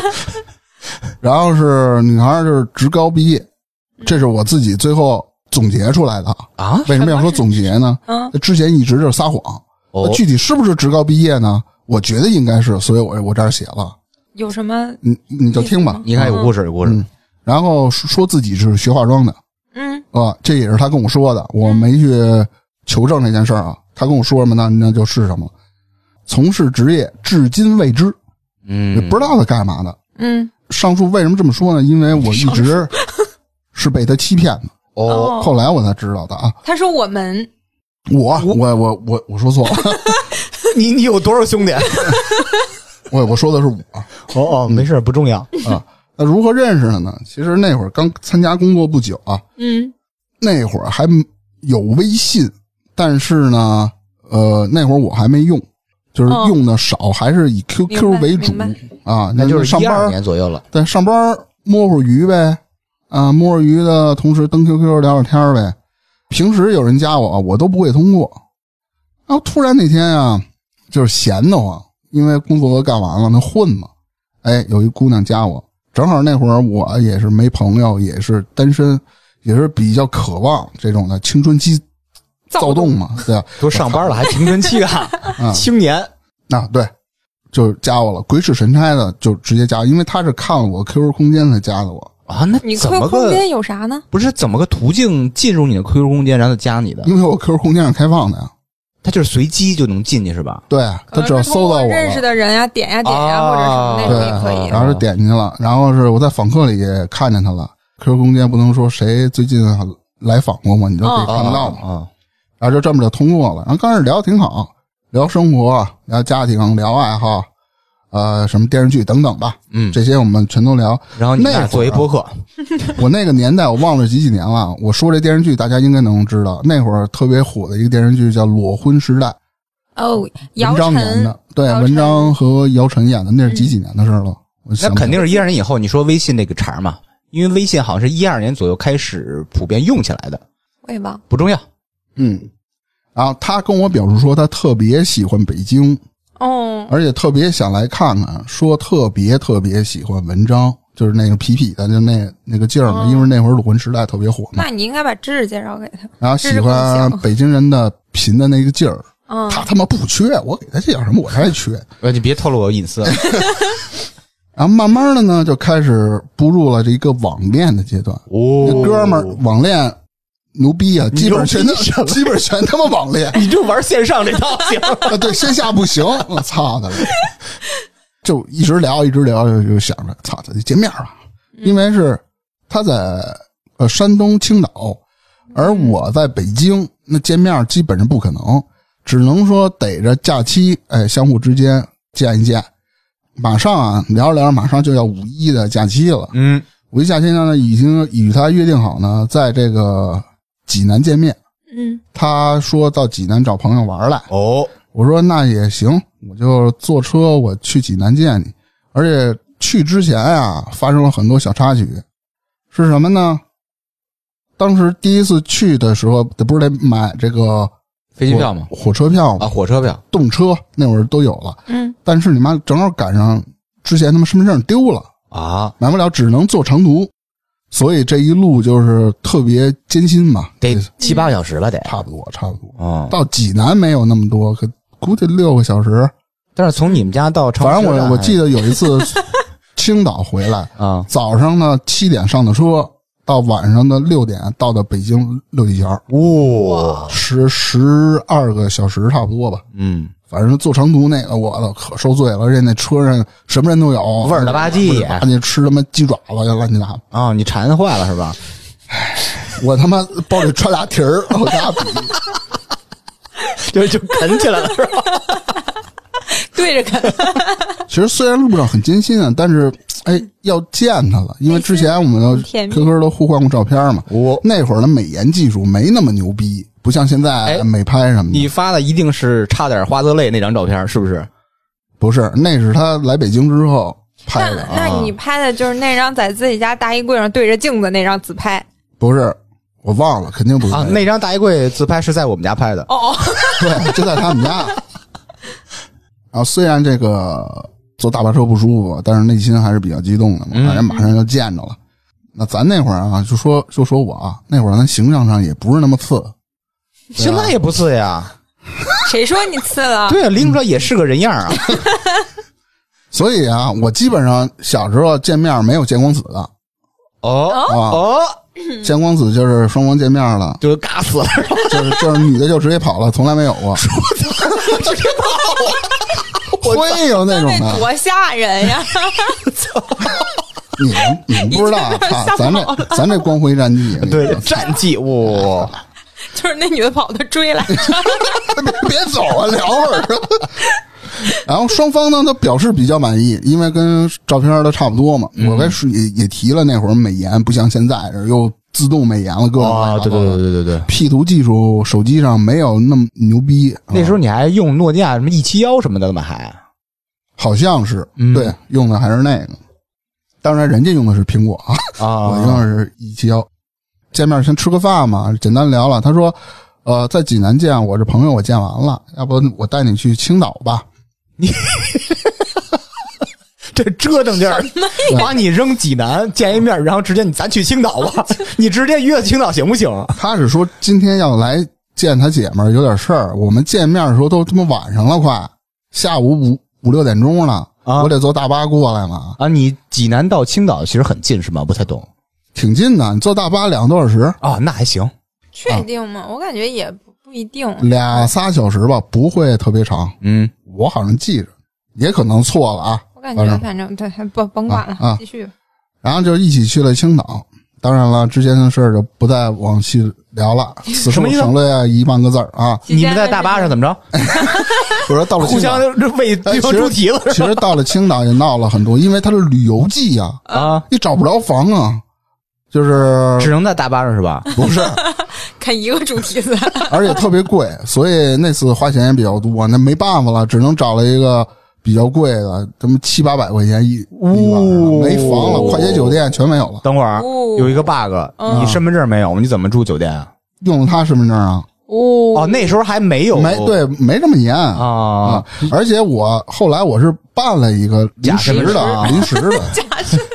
然后是女孩，就是职高毕业，这是我自己最后总结出来的。啊为什么要说总结呢？啊之前一直就是撒谎。哦那具体是不是职高毕业呢？我觉得应该是，所以我我这儿写了，有什么？你你就听吧。你看有故事有故事嗯，然后说说自己是学化妆的嗯啊，这也是他跟我说的，我没去求证这件事儿啊。他跟我说什么呢？那就是什么，从事职业至今未知，也嗯，不知道他干嘛的。嗯，上述为什么这么说呢？因为我一直 [LAUGHS] 是被他欺骗的，哦，后来我才知道的啊。他说我们我我我我我说错了，[LAUGHS] 你你有多少兄弟？[LAUGHS] 我我说的是我。哦哦，没事，不重要。啊，那如何认识的呢？其实那会儿刚参加工作不久啊，嗯那会儿还有微信，但是呢，呃，那会儿我还没用，就是哦用的少，还是以 QQ 为主啊。那就是一二上班年左右了。在上班摸会儿鱼呗，啊，摸会鱼的同时登 QQ 聊聊天儿呗。平时有人加我，我都不会通过。然后突然那天啊，就是闲得慌，因为工作都干完了，那混嘛。哎，有一姑娘加我，正好那会儿我也是没朋友，也是单身，也是比较渴望这种的青春期躁动嘛，对吧？[LAUGHS] 都上班了还青春期啊，[LAUGHS] 青年啊，对，就加我了，鬼使神差的就直接加，因为他是看了我 QQ 空间才加的我。啊，那你 QQ 空间有啥呢？不是怎么个途径进入你的 QQ 空间，然后加你的？因为我 QQ 空间是开放的呀，他就是随机就能进去是吧？对他只要搜到我认识，的人呀，点呀点呀，啊或者什么那种也可以，。然后就点进去了，然后是我在访客里也看见他了。QQ 空间不能说谁最近来访过嘛，你就可以看得到嘛。啊，就这么着通过了。然后刚开始聊的挺好，聊生活、聊家庭、聊爱好，呃，什么电视剧等等吧，嗯，这些我们全都聊。然后你俩那做一播客，[LAUGHS] 我那个年代我忘了几几年了。我说这电视剧大家应该能知道，那会儿特别火的一个电视剧叫《裸婚时代》，哦，姚文章演的，对，文章和姚晨演的，那是几几年的事儿了？我那肯定是一二年以后。你说微信那个茬嘛，因为微信好像是一二年左右开始普遍用起来的，我也忘。不重要。嗯。然后他跟我表示说，他特别喜欢北京，哦，而且特别想来看看，说特别特别喜欢文章，就是那个痞痞的，就那那个劲儿嘛。哦因为那会儿裸婚时代特别火嘛那，你应该把知识介绍给他。然后喜欢北京人的贫的那个劲儿，嗯，他他妈不缺，我给他介绍什么我才缺。呃，你别透露我隐私。然 [LAUGHS] 后慢慢的呢，就开始步入了这一个网恋的阶段。哦那哥们儿网恋牛逼啊，基本全 [LAUGHS] 基本全他妈网恋。[LAUGHS] 你就玩线上这套行？[LAUGHS] 啊，对，线下不行，我操的嘞！就一直聊，一直聊，就就想着，操他，就见面吧。因为是他在呃山东青岛，而我在北京，那见面基本上不可能，只能说逮着假期，哎，相互之间见一见。马上啊，聊着聊着，马上就要五一的假期了。嗯，五一假期呢，已经与他约定好呢，在这个济南见面。嗯他说到济南找朋友玩来，哦，我说那也行，我就坐车我去济南见你。而且去之前啊，发生了很多小插曲，是什么呢？当时第一次去的时候，不是得买这个飞机票吗？火车票吗？啊，火车票。动车那会儿都有了，嗯但是你妈正好赶上之前他妈身份证丢了，啊，买不了，只能坐长途，所以这一路就是特别艰辛嘛，得七八个小时了，得。差不多差不多。嗯，到济南没有那么多，可估计六个小时。但是从你们家到长反正我我记得得有一次 [LAUGHS] 青岛回来，啊，早上呢七点上的车，到晚上的六点到的北京六里桥，哇，十十二个小时差不多吧。嗯，反正坐长途那个，我操，可受罪了。人家那车上什么人都有，味儿了吧唧味儿了吧唧吃他妈鸡爪子呀，乱七八糟。啊，你馋坏了是吧？我他妈包里揣俩蹄儿，[LAUGHS] 我家比就就啃起来了是吧？对着啃，其实虽然路上很艰辛啊，但是哎，要见他了，因为之前我们都 QQ 都互换过照片嘛。我那会儿的美颜技术没那么牛逼，不像现在哎美拍什么的。你发的一定是差点花泽类那张照片，是不是？不是，那是他来北京之后拍的啊，那你拍的就是那张在自己家大衣柜上对着镜子那张自拍。不是，我忘了，肯定不是啊，那张大衣柜自拍是在我们家拍的。哦，[LAUGHS] 对，就在他们家。然后虽然这个坐大巴车不舒服，但是内心还是比较激动的反正马上就见着了。那咱那会儿啊，就说就说我啊，那会儿咱形象上也不是那么次，[LAUGHS] 现在也不次呀，谁说你次了？对啊，拎出来也是个人样啊。[LAUGHS] 所以啊，我基本上小时候见面没有见光子的。哦？啊，哦，见光子就是双方见面了，就尬死了，[LAUGHS] 就是就是女的就直接跑了，从来没有过。直接跑会有那种的，多吓人呀！你们你们不知道，啊，咱这咱这光辉战绩，对，战绩哇，[LAUGHS] 就是那女的跑，他追来，别 [LAUGHS] 别走啊，聊会儿。然后双方呢都表示比较满意，因为跟照片都差不多嘛。我跟是也也提了那会儿美颜不像现在又自动美颜了，各种啊，对对对对对对。P 图技术手机上没有那么牛逼。那时候候你还用诺基亚什么 E 七幺什么的吗？还好像是嗯对用的还是那个，当然人家用的是苹果啊。啊我用的是一七幺。见面先吃个饭嘛，简单聊了。他说：“呃，在济南见我这朋友，我见完了，要不我带你去青岛吧你 [LAUGHS] 这折腾劲儿，把你扔济南见一面，然后直接你咱去青岛吧，[LAUGHS] 你直接约青岛行不行？？”他是说今天要来见他姐们儿，有点事儿。我们见面的时候都他妈晚上了，快下午五五六点钟了，啊我得坐大巴过来嘛，啊，你济南到青岛其实很近是吗？不太懂挺近的。你坐大巴两个多小时，啊，那还行。确定吗？我感觉也不不一定。俩仨小时吧，不会特别长。嗯，我好像记着，也可能错了啊。我感觉反正对，不甭管了继续。然后就一起去了青岛。当然了，之前的事儿就不再往细聊了。[LAUGHS] 此处省略一万个字儿啊！你们在大巴上怎么着？[LAUGHS] 我说到了互相青岛，喂对方猪蹄子其实到了青岛也闹了很多，因为它是旅游季呀、啊？你找不着房啊，就是只能在大巴上是吧？不是，[LAUGHS] 看一个主题子，[LAUGHS] 而且特别贵，所以那次花钱也比较多。那没办法了，只能找了一个比较贵的，他妈七八百块钱一一晚上，没房了，快捷酒店全没有了。等会儿哦有一个 bug，嗯你身份证没有，你怎么住酒店啊？用了他身份证啊，哦哦，那时候还没有没对，没这么严啊啊。而且我后来我是办了一个临时的临时的，[LAUGHS]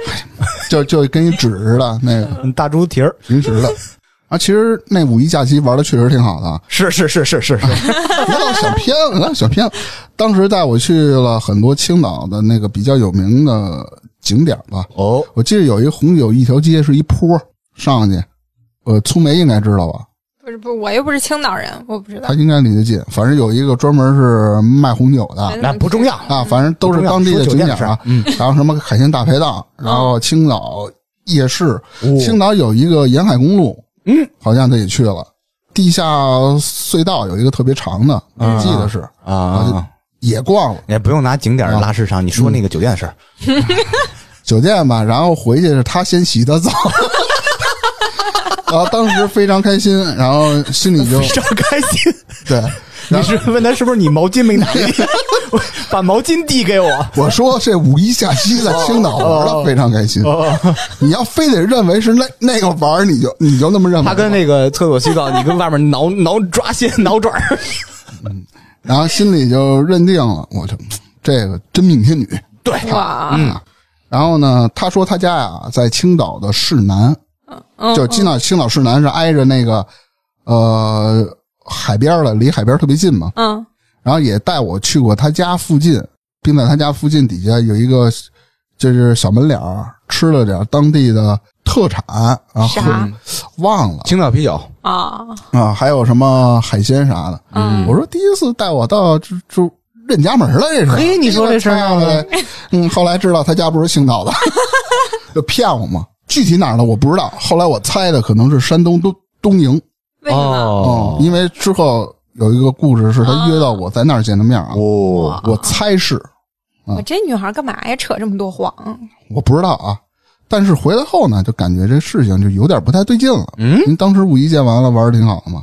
就就跟一纸似的那个嗯大猪蹄儿，临时的。啊，其实那五一假期玩的确实挺好的啊，[LAUGHS] 是是是是是是，[LAUGHS] 别老想偏了，想偏了。当时带我去了很多青岛的那个比较有名的景点吧。哦，我记得有一红酒一条街是一坡上去，呃，粗梅应该知道吧？不是不是，我又不是青岛人，我不知道他。应该离得近。反正有一个专门是卖红酒的那不重要。啊，反正都是当地的景点啊。嗯，然后什么海鲜大排档，然后青岛夜市，哦青岛有一个沿海公路，嗯，好像他也去了。地下隧道有一个特别长的，嗯我记得是啊啊，也逛了也不用拿景点拉市场，你说那个酒店的事儿，[LAUGHS] 酒店吧，然后回去是他先洗的澡，[LAUGHS] 然后当时非常开心，然后心里就非常开心。对，你是问他是不是你毛巾没拿？[LAUGHS] 把毛巾递给我。我说这五一假期在青岛玩的非常开心，你要非得认为是那那个玩，你就你就那么认为。他跟那个厕所洗澡，[LAUGHS] 你跟外面挠挠抓心挠爪嗯。然后心里就认定了，我就这个真命天女。对，哇，嗯然后呢，他说他家呀在青岛的市南，嗯就青岛青岛市南是挨着那个呃海边的，离海边特别近嘛。嗯然后也带我去过他家附近，并在他家附近底下有一个就是小门脸儿，吃了点当地的特产，然后 [LAUGHS] 忘了青岛啤酒，啊啊，还有什么海鲜啥的。嗯我说第一次带我到就就认家门了，这是。嘿你说这事后来知道他家不是青岛的，[LAUGHS] 就骗我嘛。具体哪儿的我不知道，后来我猜的可能是山东东东营。为什么？哦因为之后有一个故事是他约到我在那儿见的面啊，哦，我猜是我这女孩干嘛呀？扯这么多谎？我不知道啊。但是回来后呢，就感觉这事情就有点不太对劲了。嗯您当时五一见完了，玩的挺好的嘛。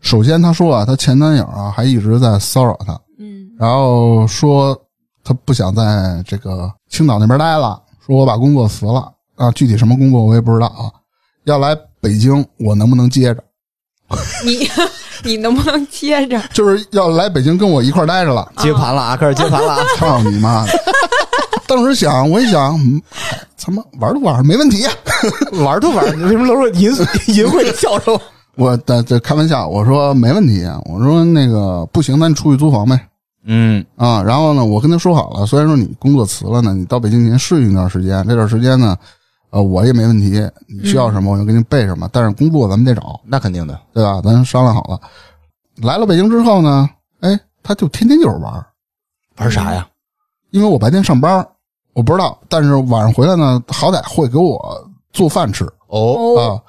首先，她说啊，她前男友啊还一直在骚扰她，嗯然后说她不想在这个青岛那边待了，说我把工作辞了啊，具体什么工作我也不知道啊。要来北京，我能不能接着？你你能不能接着？就是要来北京跟我一块儿待着了。接盘了啊，开始接盘了啊。操你妈的！当时想，我一想，他妈玩都玩，没问题。[LAUGHS] 玩都玩，为什么都是淫淫秽的笑声？[LAUGHS] 我在这开玩笑，我说没问题。我说那个不行，咱出去租房呗。嗯啊，然后呢，我跟他说好了，虽然说你工作辞了呢，你到北京先适应一段时间，这段时间呢，呃，我也没问题，你需要什么我就给你备什么，但是工作咱们得找，那肯定的。对吧？咱商量好了。来了北京之后呢，哎，他就天天就是玩，玩啥呀？因为我白天上班，我不知道，但是晚上回来呢，好歹会给我做饭吃哦，哦，啊，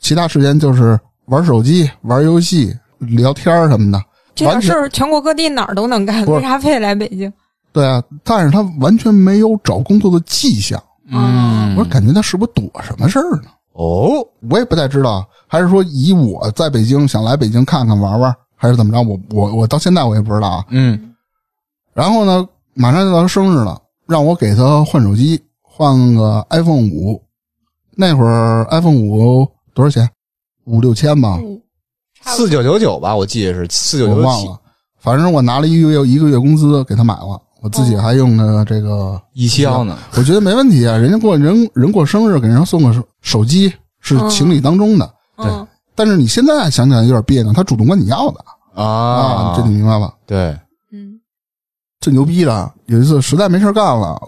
其他时间就是玩手机、玩游戏、聊天儿什么的。这点完全事儿全国各地哪儿都能干，为啥非得来北京？对啊，但是他完全没有找工作的迹象。嗯我说感觉他是不是躲什么事儿呢？哦，我也不太知道，还是说以我在北京想来北京看看玩玩，还是怎么着？我我我到现在我也不知道啊。嗯然后呢，马上就到他生日了，让我给他换手机，换个 iPhone 五。那会儿 iPhone 五多少钱？五六千吧，四九九九吧，我记得是四九九九，我忘了。反正我拿了一个月一个月工资给他买了，我自己还用的这个一销呢。我觉得没问题啊，人家过人人过生日给人送个手手机是情理当中的，对但是你现在想起来有点别扭，他主动管你要的啊这你明白吧？对，嗯最牛逼的，有一次实在没事干了，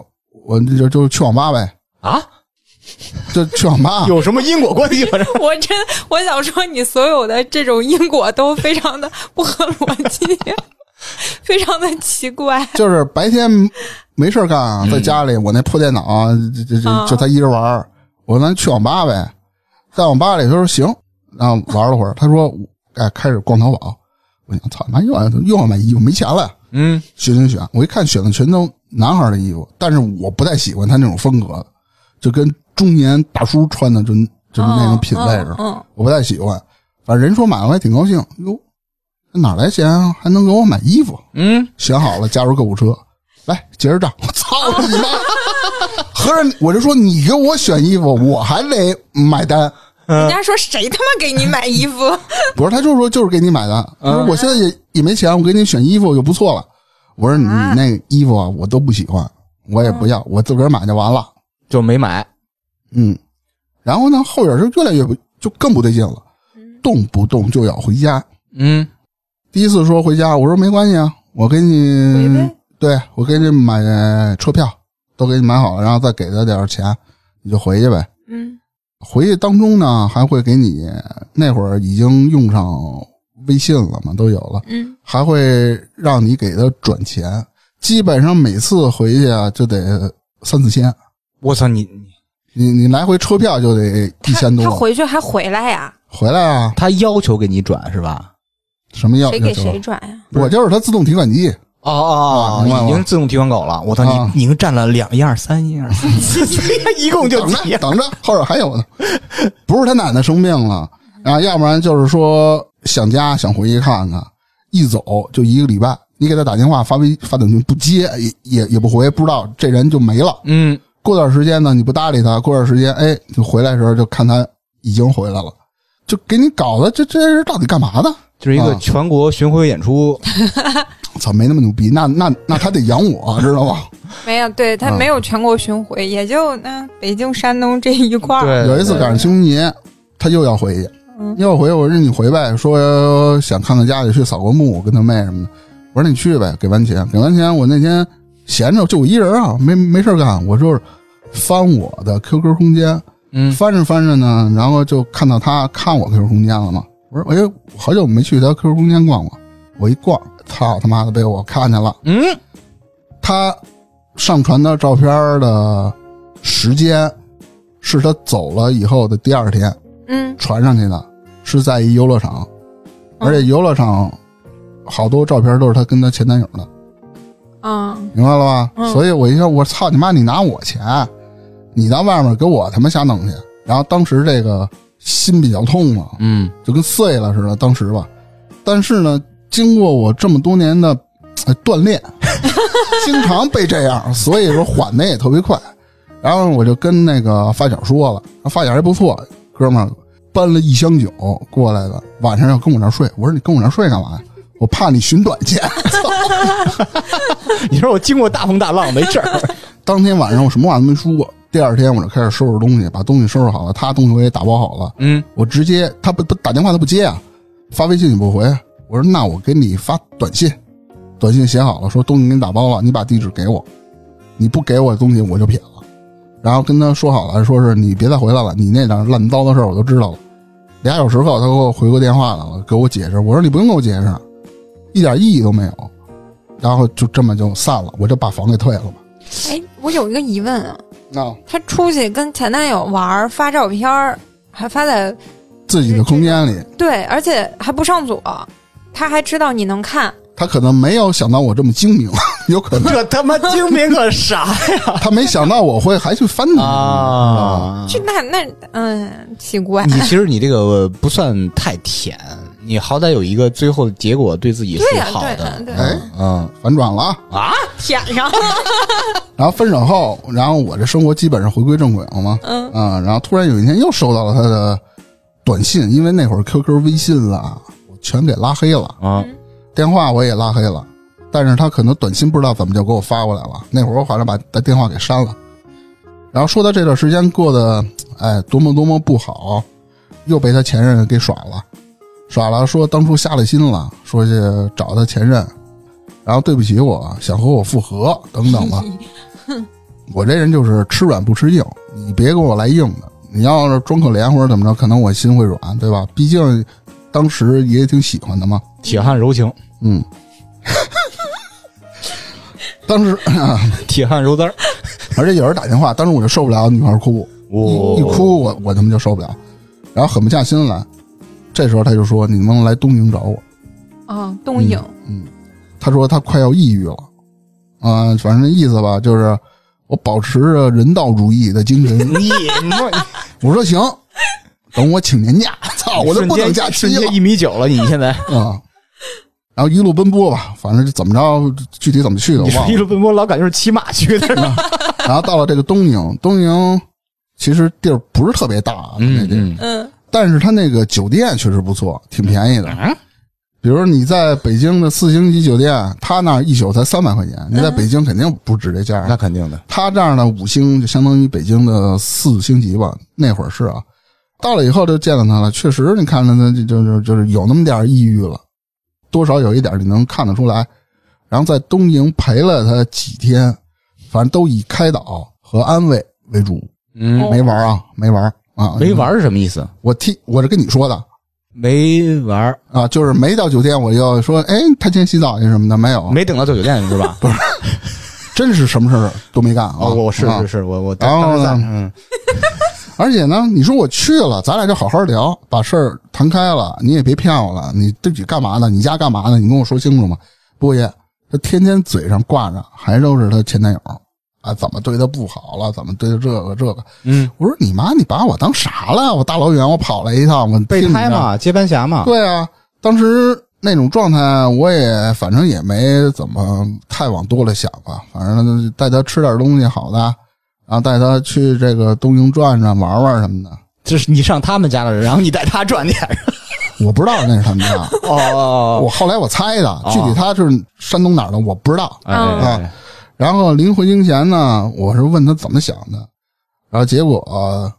我就就去网吧呗，啊，[LAUGHS] 就去网吧。[LAUGHS] 有什么因果关系反正我真我想说，你所有的这种因果都非常的不合逻辑，[LAUGHS] 非常的奇怪。就是白天没事干啊，在家里我那破电脑啊，就就啊。就他一人玩儿。我说咱去网吧呗，在网吧里他说行，然后玩了会儿，他说哎开始逛淘宝，我想操妈又要又要买衣服，没钱了，嗯。选选选，我一看选的全都男孩的衣服，但是我不太喜欢他那种风格，就跟中年大叔穿的就就是那种品味似的，嗯，我不太喜欢。反正人说买了我还挺高兴，哟，这哪来钱啊？还能给我买衣服？嗯，选好了，加入购物车，来结着账。我操你妈！合着我就说你给我选衣服，我还得买单。人家说谁他妈给你买衣服？[LAUGHS] 不是，他就说就是给你买的。我说我现在也也没钱，我给你选衣服就不错了。我说你啊那衣服啊，我都不喜欢，我也不要，我自个儿买就完了。就没买。嗯，然后呢，后边就越来越不就更不对劲了，动不动就要回家。嗯第一次说回家，我说没关系啊，我给你，对我给你买车票，都给你买好了，然后再给他点钱，你就回去呗。嗯回去当中呢，还会给你那会儿已经用上微信了嘛，都有了，嗯还会让你给他转钱，基本上每次回去啊就得三四千。我操你你你你来回车票就得一千多他多，回去还回来呀？回来啊？他要求给你转是吧？什么要谁给谁转呀？我就是他自动提款机，哦哦啊明白吗已经自动提款狗了。我操，啊你你已经占了两一二三一二三四，[LAUGHS] 一共就等着等着，后边还有呢。不是他奶奶生病了，啊，要不然就是说想家想回去看看，一走就一个礼拜。你给他打电话发微发短信不接，也也也不回，不知道这人就没了。嗯，过段时间呢，你不搭理他，过段时间，哎，就回来的时候就看他已经回来了，就给你搞的这这人到底干嘛的？就是一个啊全国巡回演出。[LAUGHS] 操，没那么牛逼，那那那他得养我，知道吧？[LAUGHS] 没有，对他啊没有全国巡回，也就那北京、山东这一块儿。对有一次赶上清明节，他又要回去，嗯又要回去，我说你回呗，说想看看家里，去扫个墓，跟他妹什么的。我说你去呗，给完钱，给完钱，我那天闲着就我一人啊，没没事干，我就是翻我的 QQ 空间，嗯，翻着翻着呢，然后就看到他看我 QQ 空间了嘛。我说哎，好久没去他 QQ 空间逛逛，我一逛，操他妈的被我看见了。嗯，他上传的照片的时间是他走了以后的第二天嗯，传上去的，是在一游乐场，而且游乐场好多照片都是他跟他前男友的，啊，明白了吧？嗯。所以我一说，我操你妈，你拿我钱，你到外面给我他妈瞎弄去。然后当时这个心比较痛嘛，嗯，就跟碎了似的，当时吧。但是呢，经过我这么多年的呃锻炼，[LAUGHS] 经常被这样，所以说缓的也特别快。然后我就跟那个发小说了，发小还不错，哥们儿搬了一箱酒过来的，晚上要跟我这儿睡。我说你跟我这儿睡干嘛呀？我怕你寻短见。[LAUGHS] 你说我经过大风大浪没事儿。当天晚上我什么话都没说，第二天我就开始收拾东西，把东西收拾好了，他东西我也打包好了。嗯，我直接他不不打电话他不接啊，发微信你不回，我说那我给你发短信，短信写好了，说东西给你打包了，你把地址给我，你不给我东西我就撇了。然后跟他说好了，说是你别再回来了，你那点乱糟的事儿我都知道了。俩小时后他给我回过电话来了，给我解释，我说你不用给我解释，一点意义都没有。然后就这么就散了，我就把房给退了嘛。哎，我有一个疑问啊，那他出去跟前男友玩儿发照片儿，还发在自己的空间里，对，而且还不上锁，他还知道你能看，他可能没有想到我这么精明，[LAUGHS] 有可能。这他妈精明个啥呀？[LAUGHS] 他没想到我会还去翻你。啊。这那那嗯奇怪，你其实你这个不算太舔，你好歹有一个最后的结果对自己是好的。对呀对哎，嗯。反转了啊！啊，舔上了，然后分手后，然后我这生活基本上回归正轨了嘛，嗯。啊，然后突然有一天又收到了他的短信，因为那会儿 QQ、微信啊，我全给拉黑了，啊，电话我也拉黑了，但是他可能短信不知道怎么就给我发过来了，那会儿我反正把他电话给删了，然后说他这段时间过得哎多么多么不好，又被他前任给耍了，耍了说当初瞎了心了，说去找他前任，然后对不起我，想和我复合等等吧。[LAUGHS] 我这人就是吃软不吃硬，你别给我来硬的。你要是装可怜或者怎么着，可能我心会软，对吧？毕竟当时也挺喜欢的嘛。铁汉柔情，嗯，[LAUGHS] 当时啊 [LAUGHS] 铁汉柔丝儿，而且有人打电话，当时我就受不了女孩哭，一一哭我我他妈就受不了，然后狠不下心来。这时候他就说：“你能不能来东营找我啊，东营。嗯，？”他说他快要抑郁了，啊、反正那意思吧，就是我保持着人道主义的精神。[LAUGHS] 你 [LAUGHS] 我说行，等我请年假，[LAUGHS] 操，我都不等假期了瞬间一米九了，你现在啊。然后一路奔波吧，反正就怎么着，具体怎么去的我一路奔波，老感觉是骑马去的。然后到了这个东营，东营其实地儿不是特别大啊，那地儿，嗯嗯但是它那个酒店确实不错，挺便宜的。比如你在北京的四星级酒店，他那儿一宿才三百块钱，你在北京肯定不止这价。那肯定的，他这样的五星就相当于北京的四星级吧，那会儿是啊。到了以后就见到他了，确实你看着他就就就是有那么点抑郁了，多少有一点你能看得出来。然后在东营陪了他几天，反正都以开导和安慰为主，嗯，没玩啊，没玩啊，没玩。是什么意思？我替我是跟你说的没玩，啊，就是没到酒店我就说，哎，他先洗澡去什么的没有，没等到到酒店是吧？[LAUGHS] 不是，真是什么事儿都没干啊。哦，我是啊是是，我我然后当时在，呢嗯，[LAUGHS] 而且呢，你说我去了，咱俩就好好聊，把事儿谈开了，你也别骗我了。你自己干嘛呢？你家干嘛呢？你跟我说清楚嘛。不爷，他天天嘴上挂着还都是他前男友啊，怎么对他不好了？怎么对他这个这个？嗯，我说你妈，你把我当啥了？我大老远我跑来一趟，我备胎嘛，接班侠嘛。对啊，当时那种状态，我也反正也没怎么太往多了想吧。反正带他吃点东西好的，然后带他去这个东营转转、玩玩什么的。就是你上他们家了，然后你带他转点。[LAUGHS] 我不知道那是他们家，哦我后来我猜的，具体他是山东哪儿的我不知道。哎嗯哎哎然后临回京前呢，我是问他怎么想的，然后结果、呃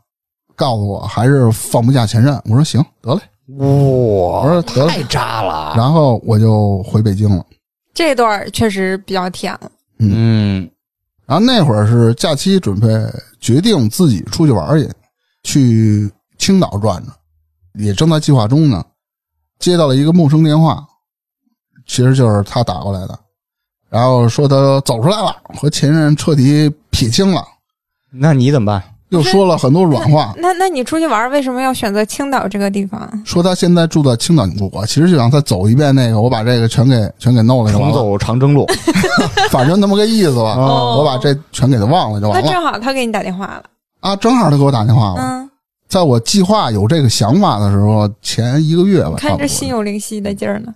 告诉我还是放不下前任。我说行，得嘞，我哇，说得了太渣了。然后我就回北京了。这段确实比较甜了。嗯然后那会儿是假期，准备决定自己出去玩去，去青岛转转，也正在计划中呢。接到了一个陌生电话，其实就是他打过来的，然后说他走出来了，和前任彻底撇清了，那你怎么办？又说了很多软话，那那你出去玩为什么要选择青岛这个地方？说他现在住在青岛。我其实就想再走一遍那个，我把这个全给全给弄了就完了，重走长征路。[LAUGHS] 反正那么个意思吧。哦我把这全给他忘了就那完了那正好他给你打电话了。啊！正好他给我打电话了。嗯，在我计划有这个想法的时候，前一个月吧，差不多看这心有灵犀的劲儿呢。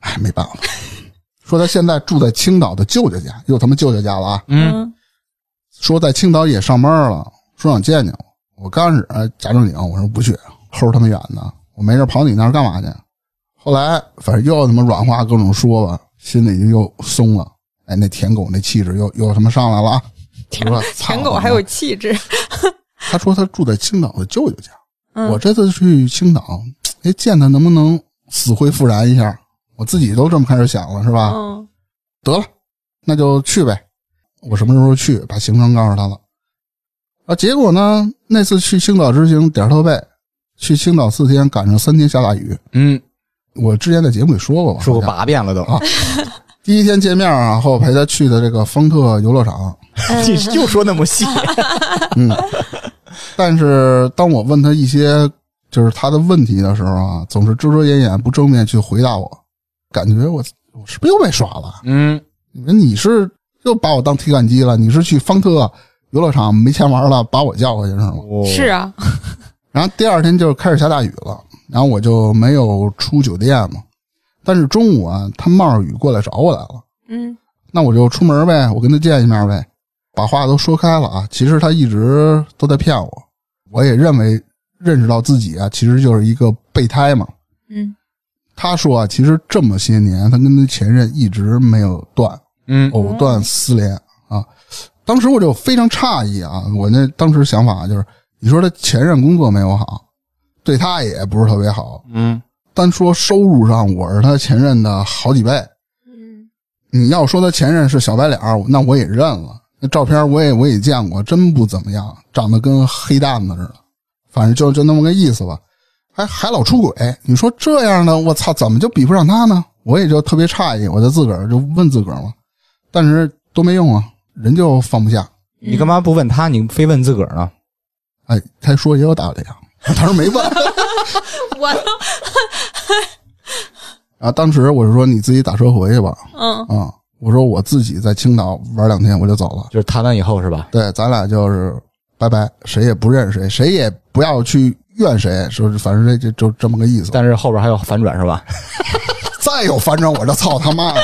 哎，没办法，说他现在住在青岛的舅舅家，又他妈舅舅家了啊！嗯，说在青岛也上班了，说想见见我。我刚开始哎假正经，我说不去，齁他妈远的，我没事跑你那儿干嘛去？后来反正又他妈软话各种说吧，心里就又松了。哎，那舔狗那气质又又他妈上来了啊！舔狗还有气质。他说他住在青岛的舅舅家。嗯，我这次去青岛，哎，见他能不能死灰复燃一下？我自己都这么开始想了，是吧？嗯得了，那就去呗。我什么时候去？把行程告诉他了。啊，结果呢，那次去青岛之行点儿特背，去青岛四天，赶上三天下大雨。嗯，我之前在节目里说过吧？说过八遍了都。啊第一天见面啊，然后陪他去的这个方特游乐场。[LAUGHS] 你就说那么细。[LAUGHS] [LAUGHS] 嗯，但是当我问他一些就是他的问题的时候啊，总是遮遮掩掩，不正面去回答我，感觉我我是不是又被耍了？嗯，你说你是又把我当提款机了？你是去方特游乐场没钱玩了，把我叫过去是吗？是啊，[LAUGHS] 然后第二天就开始下大雨了，然后我就没有出酒店嘛。但是中午啊，他冒着雨过来找我来了，嗯那我就出门呗，我跟他见一面呗，把话都说开了啊。其实他一直都在骗我，我也认为认识到自己啊，其实就是一个备胎嘛。嗯他说啊，其实这么些年，他跟他前任一直没有断，嗯藕断丝连啊。当时我就非常诧异啊，我那当时想法就是，你说他前任工作没有好，对他也不是特别好，嗯单说收入上，我是他前任的好几倍。嗯你要说他前任是小白脸，那我也认了。那照片我也我也见过，真不怎么样，长得跟黑蛋子似的。反正就就那么个意思吧。还还老出轨，你说这样的，我操，怎么就比不上他呢？我也就特别诧异，我就自个儿就问自个儿嘛，但是都没用啊，人就放不下。你干嘛不问他？你非问自个儿呢？哎，他说也有道理啊，当时没问。[LAUGHS] 我 [LAUGHS] 啊，当时我就说你自己打车回去吧。嗯啊，我说我自己在青岛玩两天我就走了。就是谈完以后是吧？对，咱俩就是拜拜，谁也不认识谁，谁也不要去怨谁，说反正这就就这么个意思。但是后边还有反转是吧？[LAUGHS] 再有反转我就操他妈的。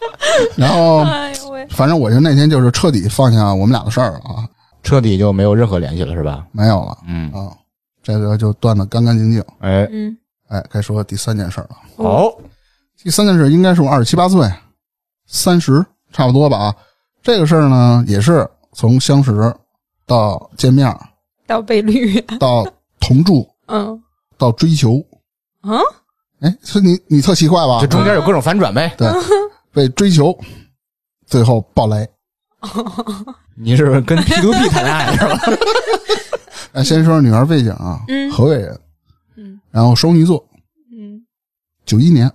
[LAUGHS] 然后反正我就那天就是彻底放下我们俩的事儿了啊，彻底就没有任何联系了是吧？没有了嗯，啊，这个就断的干干净净。哎，嗯哎，该说第三件事了。好，第三件事应该是我二十七八岁，三十差不多吧啊。这个事儿呢，也是从相识到见面到被绿，到同住嗯。到追求，啊，哎，所以你你特奇怪吧？这？中间有各种反转呗。对，被追求，最后爆雷。[LAUGHS] 你是跟 P to P 谈恋爱？[LAUGHS] 是吧？哎，先说说女孩背景啊，嗯。河北人，嗯。然后双鱼座，嗯，九一年，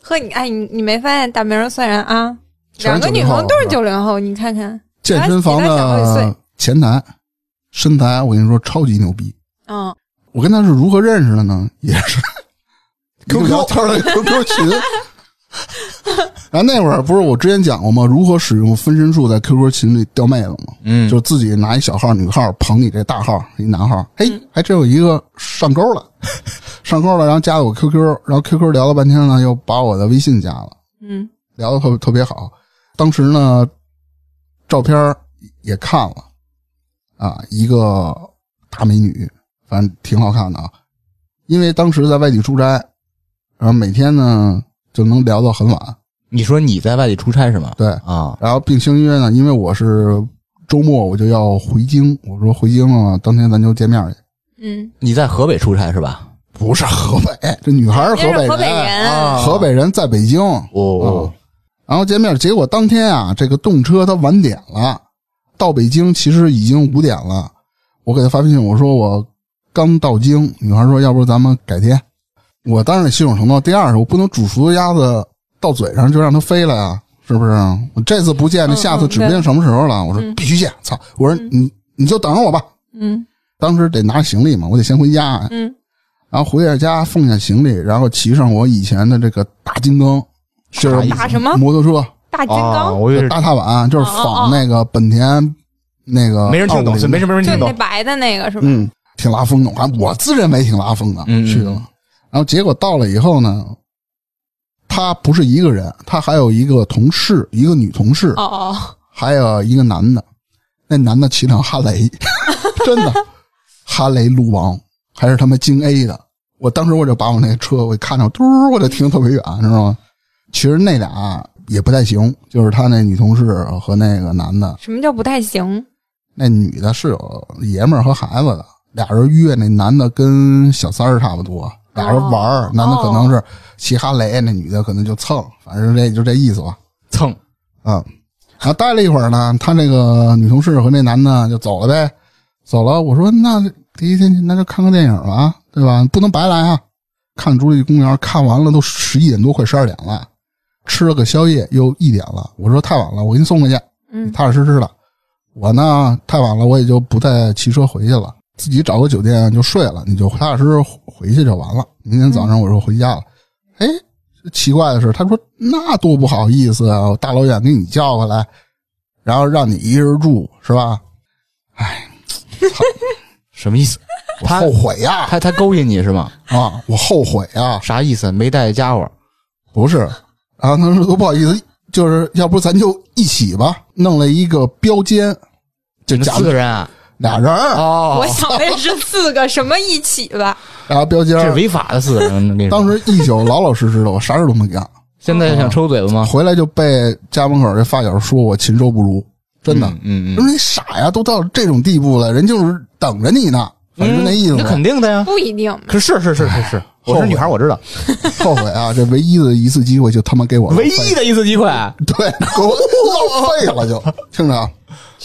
呵，你哎，你你没发现大明虽然啊，全是90两个女朋友都是吧？九零后，你看看，健身房的前台，身材我跟你说超级牛逼。嗯，我跟他是如何认识的呢？[LAUGHS] 也是 [LAUGHS] QQ 聊天的 QQ 群。然后那会儿不是我之前讲过吗？如何使用分身术在 QQ 群里钓妹子吗？嗯就自己拿一小号女号捧你这大号一男号，嘿，还真有一个上钩了，[LAUGHS] 上钩了，然后加了我 QQ，然后 QQ 聊了半天呢，又把我的微信加了，嗯聊的特特别好。当时呢，照片也看了啊，一个大美女，反正挺好看的啊。因为当时在外地出差，然后每天呢就能聊到很晚，你说你在外地出差是吗？对，啊，然后并相约呢，因为我是周末我就要回京，我说回京了嘛，当天咱就见面去。嗯，你在河北出差是吧？不是河北，[LAUGHS] 这女孩是河北人，河北人。啊。河北人在北京。哦。啊。然后见面，结果当天啊，这个动车它晚点了，到北京其实已经五点了。我给他发微信，我说我刚到京，女孩说要不咱们改天。我当然得心有承诺。第二是我不能煮熟的鸭子到嘴上就让它飞了呀，是不是？我这次不见，那嗯下次指不定什么时候了。我说必须见，操！我说你你就等着我吧。嗯当时得拿行李嘛，我得先回家。嗯然后回到家放下行李，然后骑上我以前的这个大金刚，就是打什么摩托车，大金啊，刚，我以为是大踏板，就是仿那个本田那个没人听懂，没什么人听懂。就那白的那个是吧？嗯，挺拉风的，我还我自认为挺拉风的，去了。然后结果到了以后呢，他不是一个人，他还有一个同事，一个女同事，哦哦，还有一个男的。那男的骑辆哈雷，[LAUGHS] 真的，哈雷路王还是他妈京 A 的。我当时我就把我那车我一看着，嘟我就停特别远，知道吗？其实那俩也不太行，就是他那女同事和那个男的，什么叫不太行？那女的是有爷们儿和孩子的，俩人约那男的跟小三儿差不多，俩人玩儿，男的可能是骑哈雷，那女的可能就蹭，反正这就这意思吧。蹭，嗯，然后待了一会儿呢，他那个女同事和那男的就走了呗，走了。我说那第一天那就看个电影吧，对吧？不能白来啊！看侏罗纪公园，看完了都十一点多，快十二点了，吃了个宵夜又一点了。我说太晚了，我给你送回去，嗯踏踏实实的。我呢太晚了，我也就不再骑车回去了，自己找个酒店就睡了，你就踏踏实实回去就完了。明天早上我说回家了，哎，奇怪的是，他说那多不好意思啊，我大老远给你叫过来，然后让你一人住是吧？哎 [LAUGHS] 什么意思？我后悔呀他他勾引你是吗？啊，我后悔呀，啥意思？没带家伙？不是。然后他说多不好意思，就是要不咱就一起吧，弄了一个标间，就假四个人啊？俩人儿，哦我想的是四个什么一起吧？[LAUGHS] 然后标间。这是违法的四个人。当时一宿老老实实的，我啥事都没干。[LAUGHS] 现在想抽嘴巴吗？回来就被家门口这发小说我禽兽不如，真的。嗯嗯我说你傻呀，都到这种地步了，人就是等着你呢，反正那意思那。肯定的呀。不一定，可是是是是是，[LAUGHS] 我是女孩，我知道。后悔啊！这唯一的一次机会就他妈给我唯一的一次机会，对，给我浪费了就，听着啊。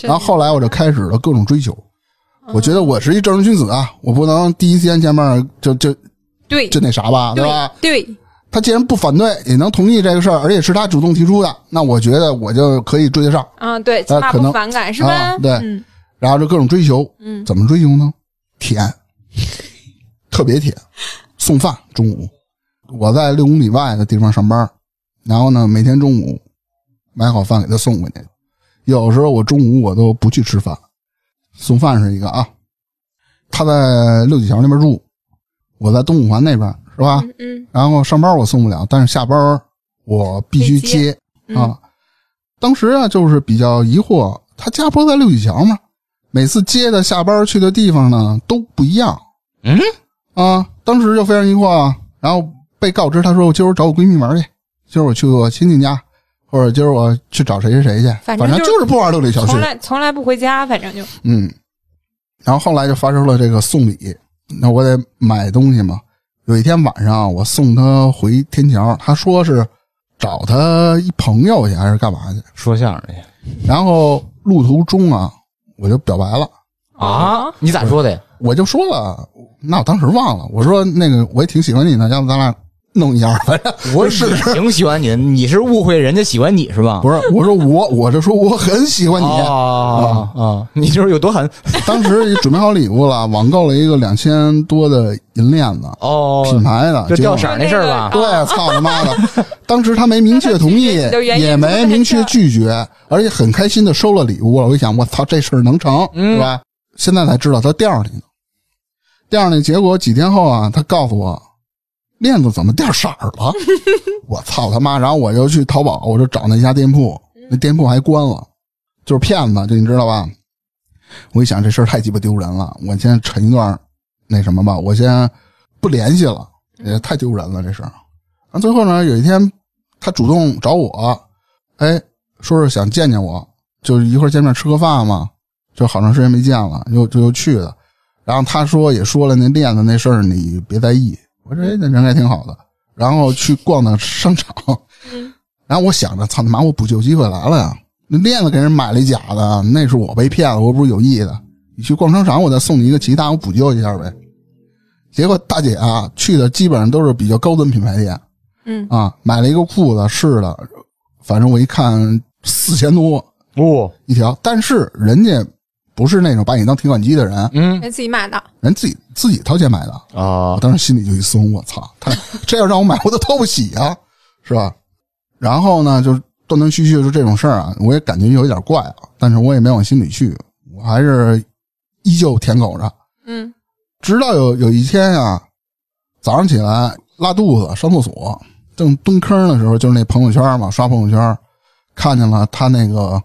然后后来我就开始了各种追求，我觉得我是一正人君子啊，我不能第一时间见面就就对就那啥吧，对吧？对，他既然不反对，也能同意这个事儿，而且是他主动提出的，那我觉得我就可以追得上。啊，对，起码可能不反感是吧啊？对嗯然后就各种追求，嗯怎么追求呢？舔，[LAUGHS] 特别舔。送饭中午，我在六公里外的地方上班，然后呢，每天中午买好饭给他送过去。有时候我中午我都不去吃饭，送饭是一个啊。他在六里桥那边住，我在东五环那边，是吧？嗯嗯然后上班我送不了，但是下班我必须接啊。当时啊，就是比较疑惑，他家不是在六里桥吗？每次接的下班去的地方呢都不一样。嗯啊，当时就非常疑惑啊。然后被告知，他说我今儿我找我闺蜜玩去，今儿我去我亲戚家，或者今儿我去找谁谁谁去，反反正就是不玩六里小区从。来从来不回家，反正就嗯，然后后来就发生了这个送礼，那我得买东西嘛。有一天晚上，我送他回天桥，他说是找他一朋友去，还是干嘛去？说相声去然后路途中啊，我就表白了，啊？你咋说的呀？我就说了，那我当时忘了，我说那个我也挺喜欢你的，要不咱俩弄一下，反正我试试。挺喜欢你，你是误会人家喜欢你是吧？不是，我说我，我就说我很喜欢你。啊啊！你就是有多狠 [LAUGHS] 当时准备好礼物了，网购了一个两千多的银链子，哦品牌的，就掉色那事儿吧？对，操他妈的！当时他没明确同意，[LAUGHS] 也没明确拒绝，而且很开心的收了礼物了。我一想，我操，这事儿能成，嗯是吧？现在才知道他掉上去呢。掉上去，结果几天后啊，他告诉我，链子怎么掉色儿了？[LAUGHS] 我操他妈！然后我就去淘宝，我就找那家店铺，那店铺还关了，就是骗子，就你知道吧？我一想这事儿太鸡巴丢人了，我先沉一段那什么吧，我先不联系了，也太丢人了这事儿。然后最后呢，有一天他主动找我，哎，说是想见见我，就是一块儿见面吃个饭嘛，就好长时间没见了，又就又去了。然后他说也说了那链子那事儿，你别在意。我说哎，那人还挺好的。然后去逛的商场，[LAUGHS] 然后我想着，操他妈，我补救机会来了呀！那链子给人买了一假的，那是我被骗了，我不是有意的。你去逛商场，我再送你一个其他，我补救一下呗。结果大姐啊，去的基本上都是比较高端品牌店嗯，啊，买了一个裤子试的，反正我一看四千多哦，一条，但是人家不是那种把你当提款机的人，嗯人自己买的，人自己自己掏钱买的。啊我当时心里就一松，我操，他这要让我买，我都掏不起啊，是吧？然后呢，就断断续续就这种事儿啊，我也感觉有一点怪啊，但是我也没往心里去，我还是依旧舔狗着。嗯直到有有一天啊，早上起来拉肚子上厕所，正蹲坑的时候，就是那朋友圈嘛，刷朋友圈，看见了他那个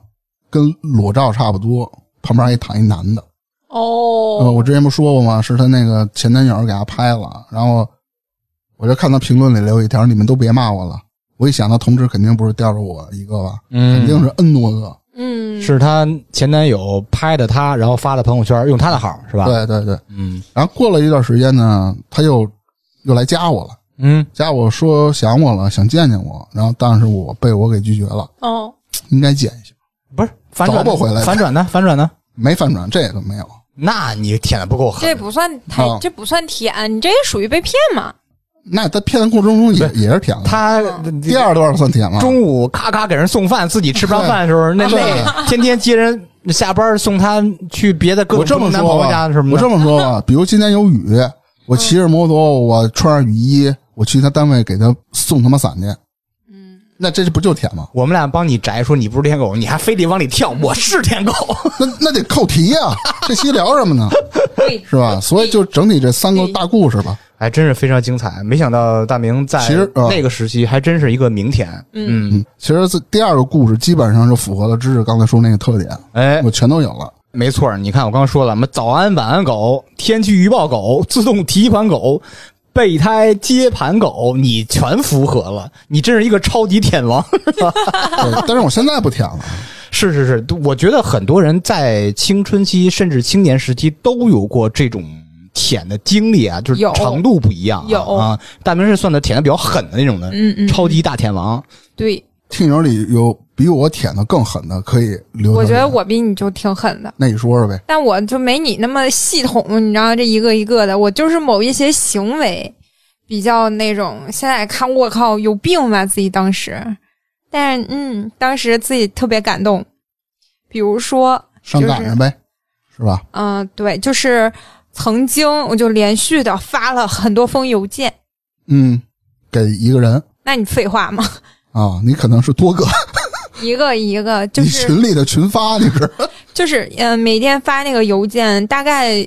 跟裸照差不多，旁边还躺一男的。呃，哦，我之前不说过吗？是他那个前男友给他拍了，然后我就看他评论里留一条：“你们都别骂我了。”我一想到同志肯定不是吊着我一个吧，肯定嗯，是 N 多个。嗯，是她前男友拍的她，然后发的朋友圈，用她的号是吧？，对对对。嗯然后过了一段时间呢，他又又来加我了，嗯，加我说想我了，想见见我，然后但是我被我给拒绝了，哦，应该见一下，不是反转回来反转呢？反转呢？没反转，这个没有。那你舔的不够狠这，不算太啊，这不算舔，你这也属于被骗嘛？那他骗的过程中也也是舔了。他第二段算舔吗？中午咔咔给人送饭，自己吃不上饭的时候，那对那天天接人下班送他去别的各我这么种男朋友吧家什么的，我这么说吧，[LAUGHS] 比如今天有雨，我骑着摩托，我穿上雨衣，我去他单位给他送他妈伞去，嗯，那这不就舔吗？我们俩帮你摘说你不是舔狗，你还非得往里跳，我是舔狗。[LAUGHS] 那那得扣题呀、这期聊什么呢？[LAUGHS] 是吧？所以就整体这三个大故事吧。还真是非常精彩，没想到大明在其实呃那个时期还真是一个名舔。嗯嗯，其实这第二个故事基本上就符合了知识刚才说那个特点，哎，我全都有了。没错，你看我刚刚说了，什么早安晚安狗、天气预报狗、自动提款狗、备胎接盘狗，你全符合了，你真是一个超级舔王。[LAUGHS] 对，但是我现在不舔了。是是是，我觉得很多人在青春期甚至青年时期都有过这种舔的经历啊，就是有程度不一样啊。有啊，大明是算的舔的比较狠的那种的，嗯嗯，超级大舔王。对，听友里有比我舔的更狠的，可以留。我觉得我比你就挺狠的。那你说说呗。但我就没你那么系统，你知道这一个一个的，我就是某一些行为比较那种，现在看我靠有病吧自己当时，但是嗯，当时自己特别感动，比如说，上赶上呗，是吧？嗯、对，就是曾经我就连续的发了很多封邮件，嗯，给一个人那你废话吗？啊，你可能是多个，[LAUGHS] 一个一个就你是群里的群发，你 [LAUGHS] 是就是嗯、呃每天发那个邮件，大概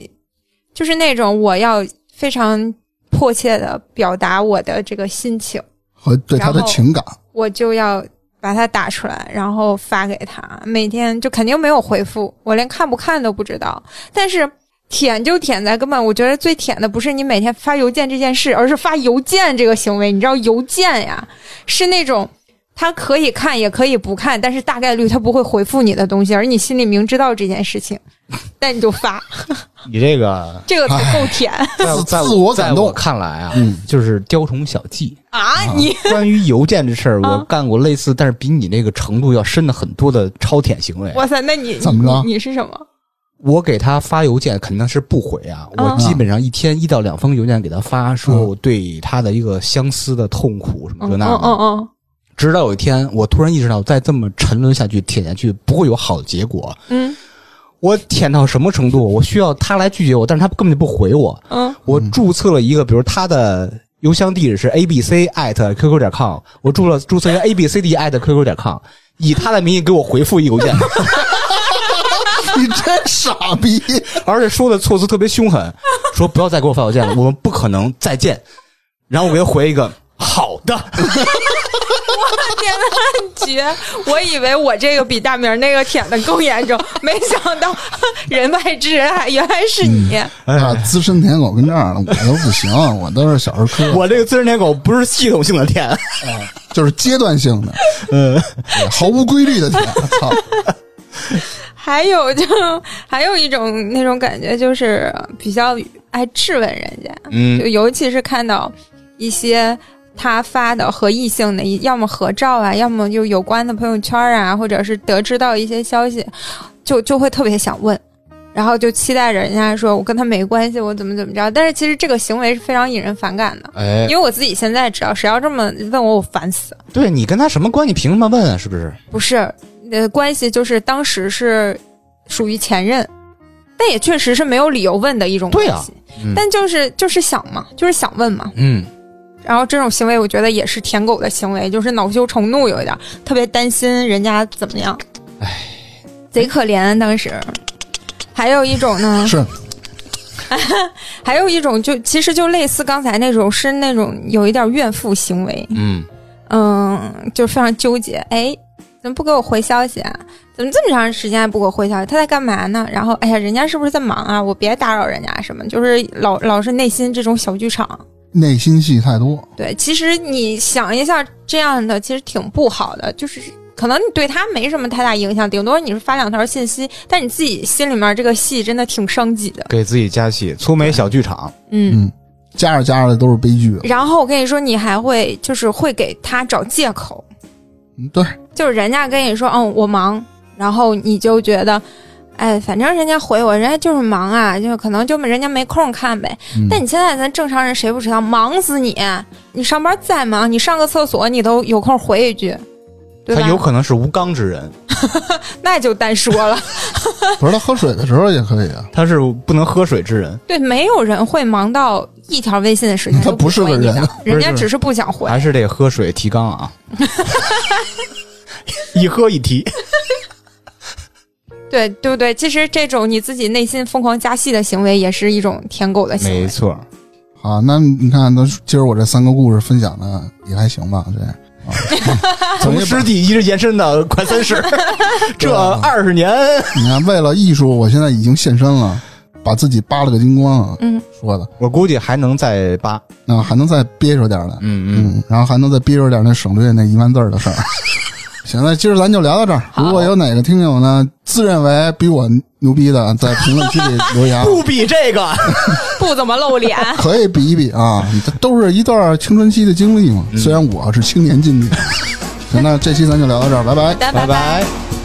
就是那种我要非常迫切的表达我的这个心情，和对他的情感。我就要把它打出来，然后发给他。每天就肯定没有回复，我连看不看都不知道。但是舔就舔在根本，我觉得最舔的不是你每天发邮件这件事，而是发邮件这个行为。你知道邮件呀，是那种。他可以看，也可以不看，但是大概率他不会回复你的东西，而你心里明知道这件事情，但你就发，[LAUGHS] 你这个 [LAUGHS] 这个 [LAUGHS] 才够舔在在自我感动在我看来啊，嗯就是雕虫小技。啊！你关于邮件这事儿，我啊干过类似，但是比你那个程度要深的很多的超舔行为。哇塞，那你怎么着你你是什么？我给他发邮件肯定是不回啊，我嗯基本上一天一到两封邮件给他发，说嗯我对他的一个相思的痛苦什么这那的。嗯嗯直到有一天，我突然意识到，再这么沉沦下去、舔下去不会有好的结果。嗯我舔到什么程度？我需要他来拒绝我，但是他根本就不回我。嗯我注册了一个，比如他的邮箱地址是 a b c at qq 点 com，我注了注册一个 a b c d at qq 点 com，以他的名义给我回复一邮件，[LAUGHS] 你真傻逼！而且说的措辞特别凶狠，说不要再给我发邮件了，我们不可能再见。然后我给他回一个好的，天呐，很绝！我以为我这个比大明儿那个舔的更严重，没想到人外之人还原来是你。哎呀，资深舔狗跟这样的我都不行，我都是小儿科，我这个资深舔狗不是系统性的舔，就是阶段性的，嗯，毫无规律的舔。操，还有就还有一种那种感觉，就是比较爱质问人家，嗯就尤其是看到一些他发的和异性的，要么合照啊，要么就有关的朋友圈啊，或者是得知到一些消息，就就会特别想问。然后就期待着人家说我跟他没关系，我怎么怎么着。但是其实这个行为是非常引人反感的，哎因，为我自己现在知道，谁要这么问我，我烦死。对你跟他什么关系？凭什么问啊？是不是？不是，呃，关系就是当时是属于前任，但也确实是没有理由问的一种关对啊但就是就是想嘛，就是想问嘛。嗯，然后这种行为，我觉得也是舔狗的行为，就是恼羞成怒，有一点儿特别担心人家怎么样。唉，贼可怜当时。还有一种呢，是 [LAUGHS] 还有一种就其实就类似刚才那种，是那种有一点怨妇行为。嗯，嗯，就非常纠结。哎，怎么不给我回消息啊？怎么这么长时间还不给我回消息？他在干嘛呢？然后，哎呀，人家是不是在忙啊？我别打扰人家什么，就是老老是内心这种小剧场。内心戏太多，对，其实你想一下，这样的其实挺不好的，就是。可能你对他没什么太大影响，顶多你是发两条信息，但你自己心里面这个戏真的挺伤己的。给自己加戏，粗眉小剧场。嗯，嗯，加着加着都是悲剧。然后我跟你说，你还会就是会给他找借口，嗯对，就是人家跟你说，嗯，我忙，然后你就觉得，哎，反正人家回我，人家就是忙啊，就可能就人家没空看呗。嗯但你现在咱正常人谁不知道，忙死你！你上班再忙，你上个厕所你都有空回一句，对吧？他有可能是无刚之人，[LAUGHS] 那就单说了，不是他喝水的时候也可以啊。他是不能喝水之人，对，没有人会忙到一条微信的时间他都不是个人回你，人家只是不想回。还是得喝水提纲啊。[LAUGHS] 一喝一提，对对不对？其实这种你自己内心疯狂加戏的行为，也是一种舔狗的行为。没错。好，那你看，那今儿我这三个故事分享的也还行吧？这 [LAUGHS] 啊，从从师弟一直延伸到快三十，[LAUGHS] 这二十年，[LAUGHS] 你看，为了艺术，我现在已经现身了，把自己扒了个精光啊！嗯，说的，我估计还能再扒。那还能再憋着点的，嗯嗯，嗯，然后还能再憋着点那省略那一万字的事儿。行，那今儿咱就聊到这儿。如果有哪个听友呢，自认为比我牛逼的，在评论区里 [LAUGHS] 留言，不比这个。[LAUGHS] 不怎么露脸。可以比一比啊，这都是一段青春期的经历嘛。虽然我是青年经历。行，那这期咱就聊到这儿，拜拜。拜拜拜。拜。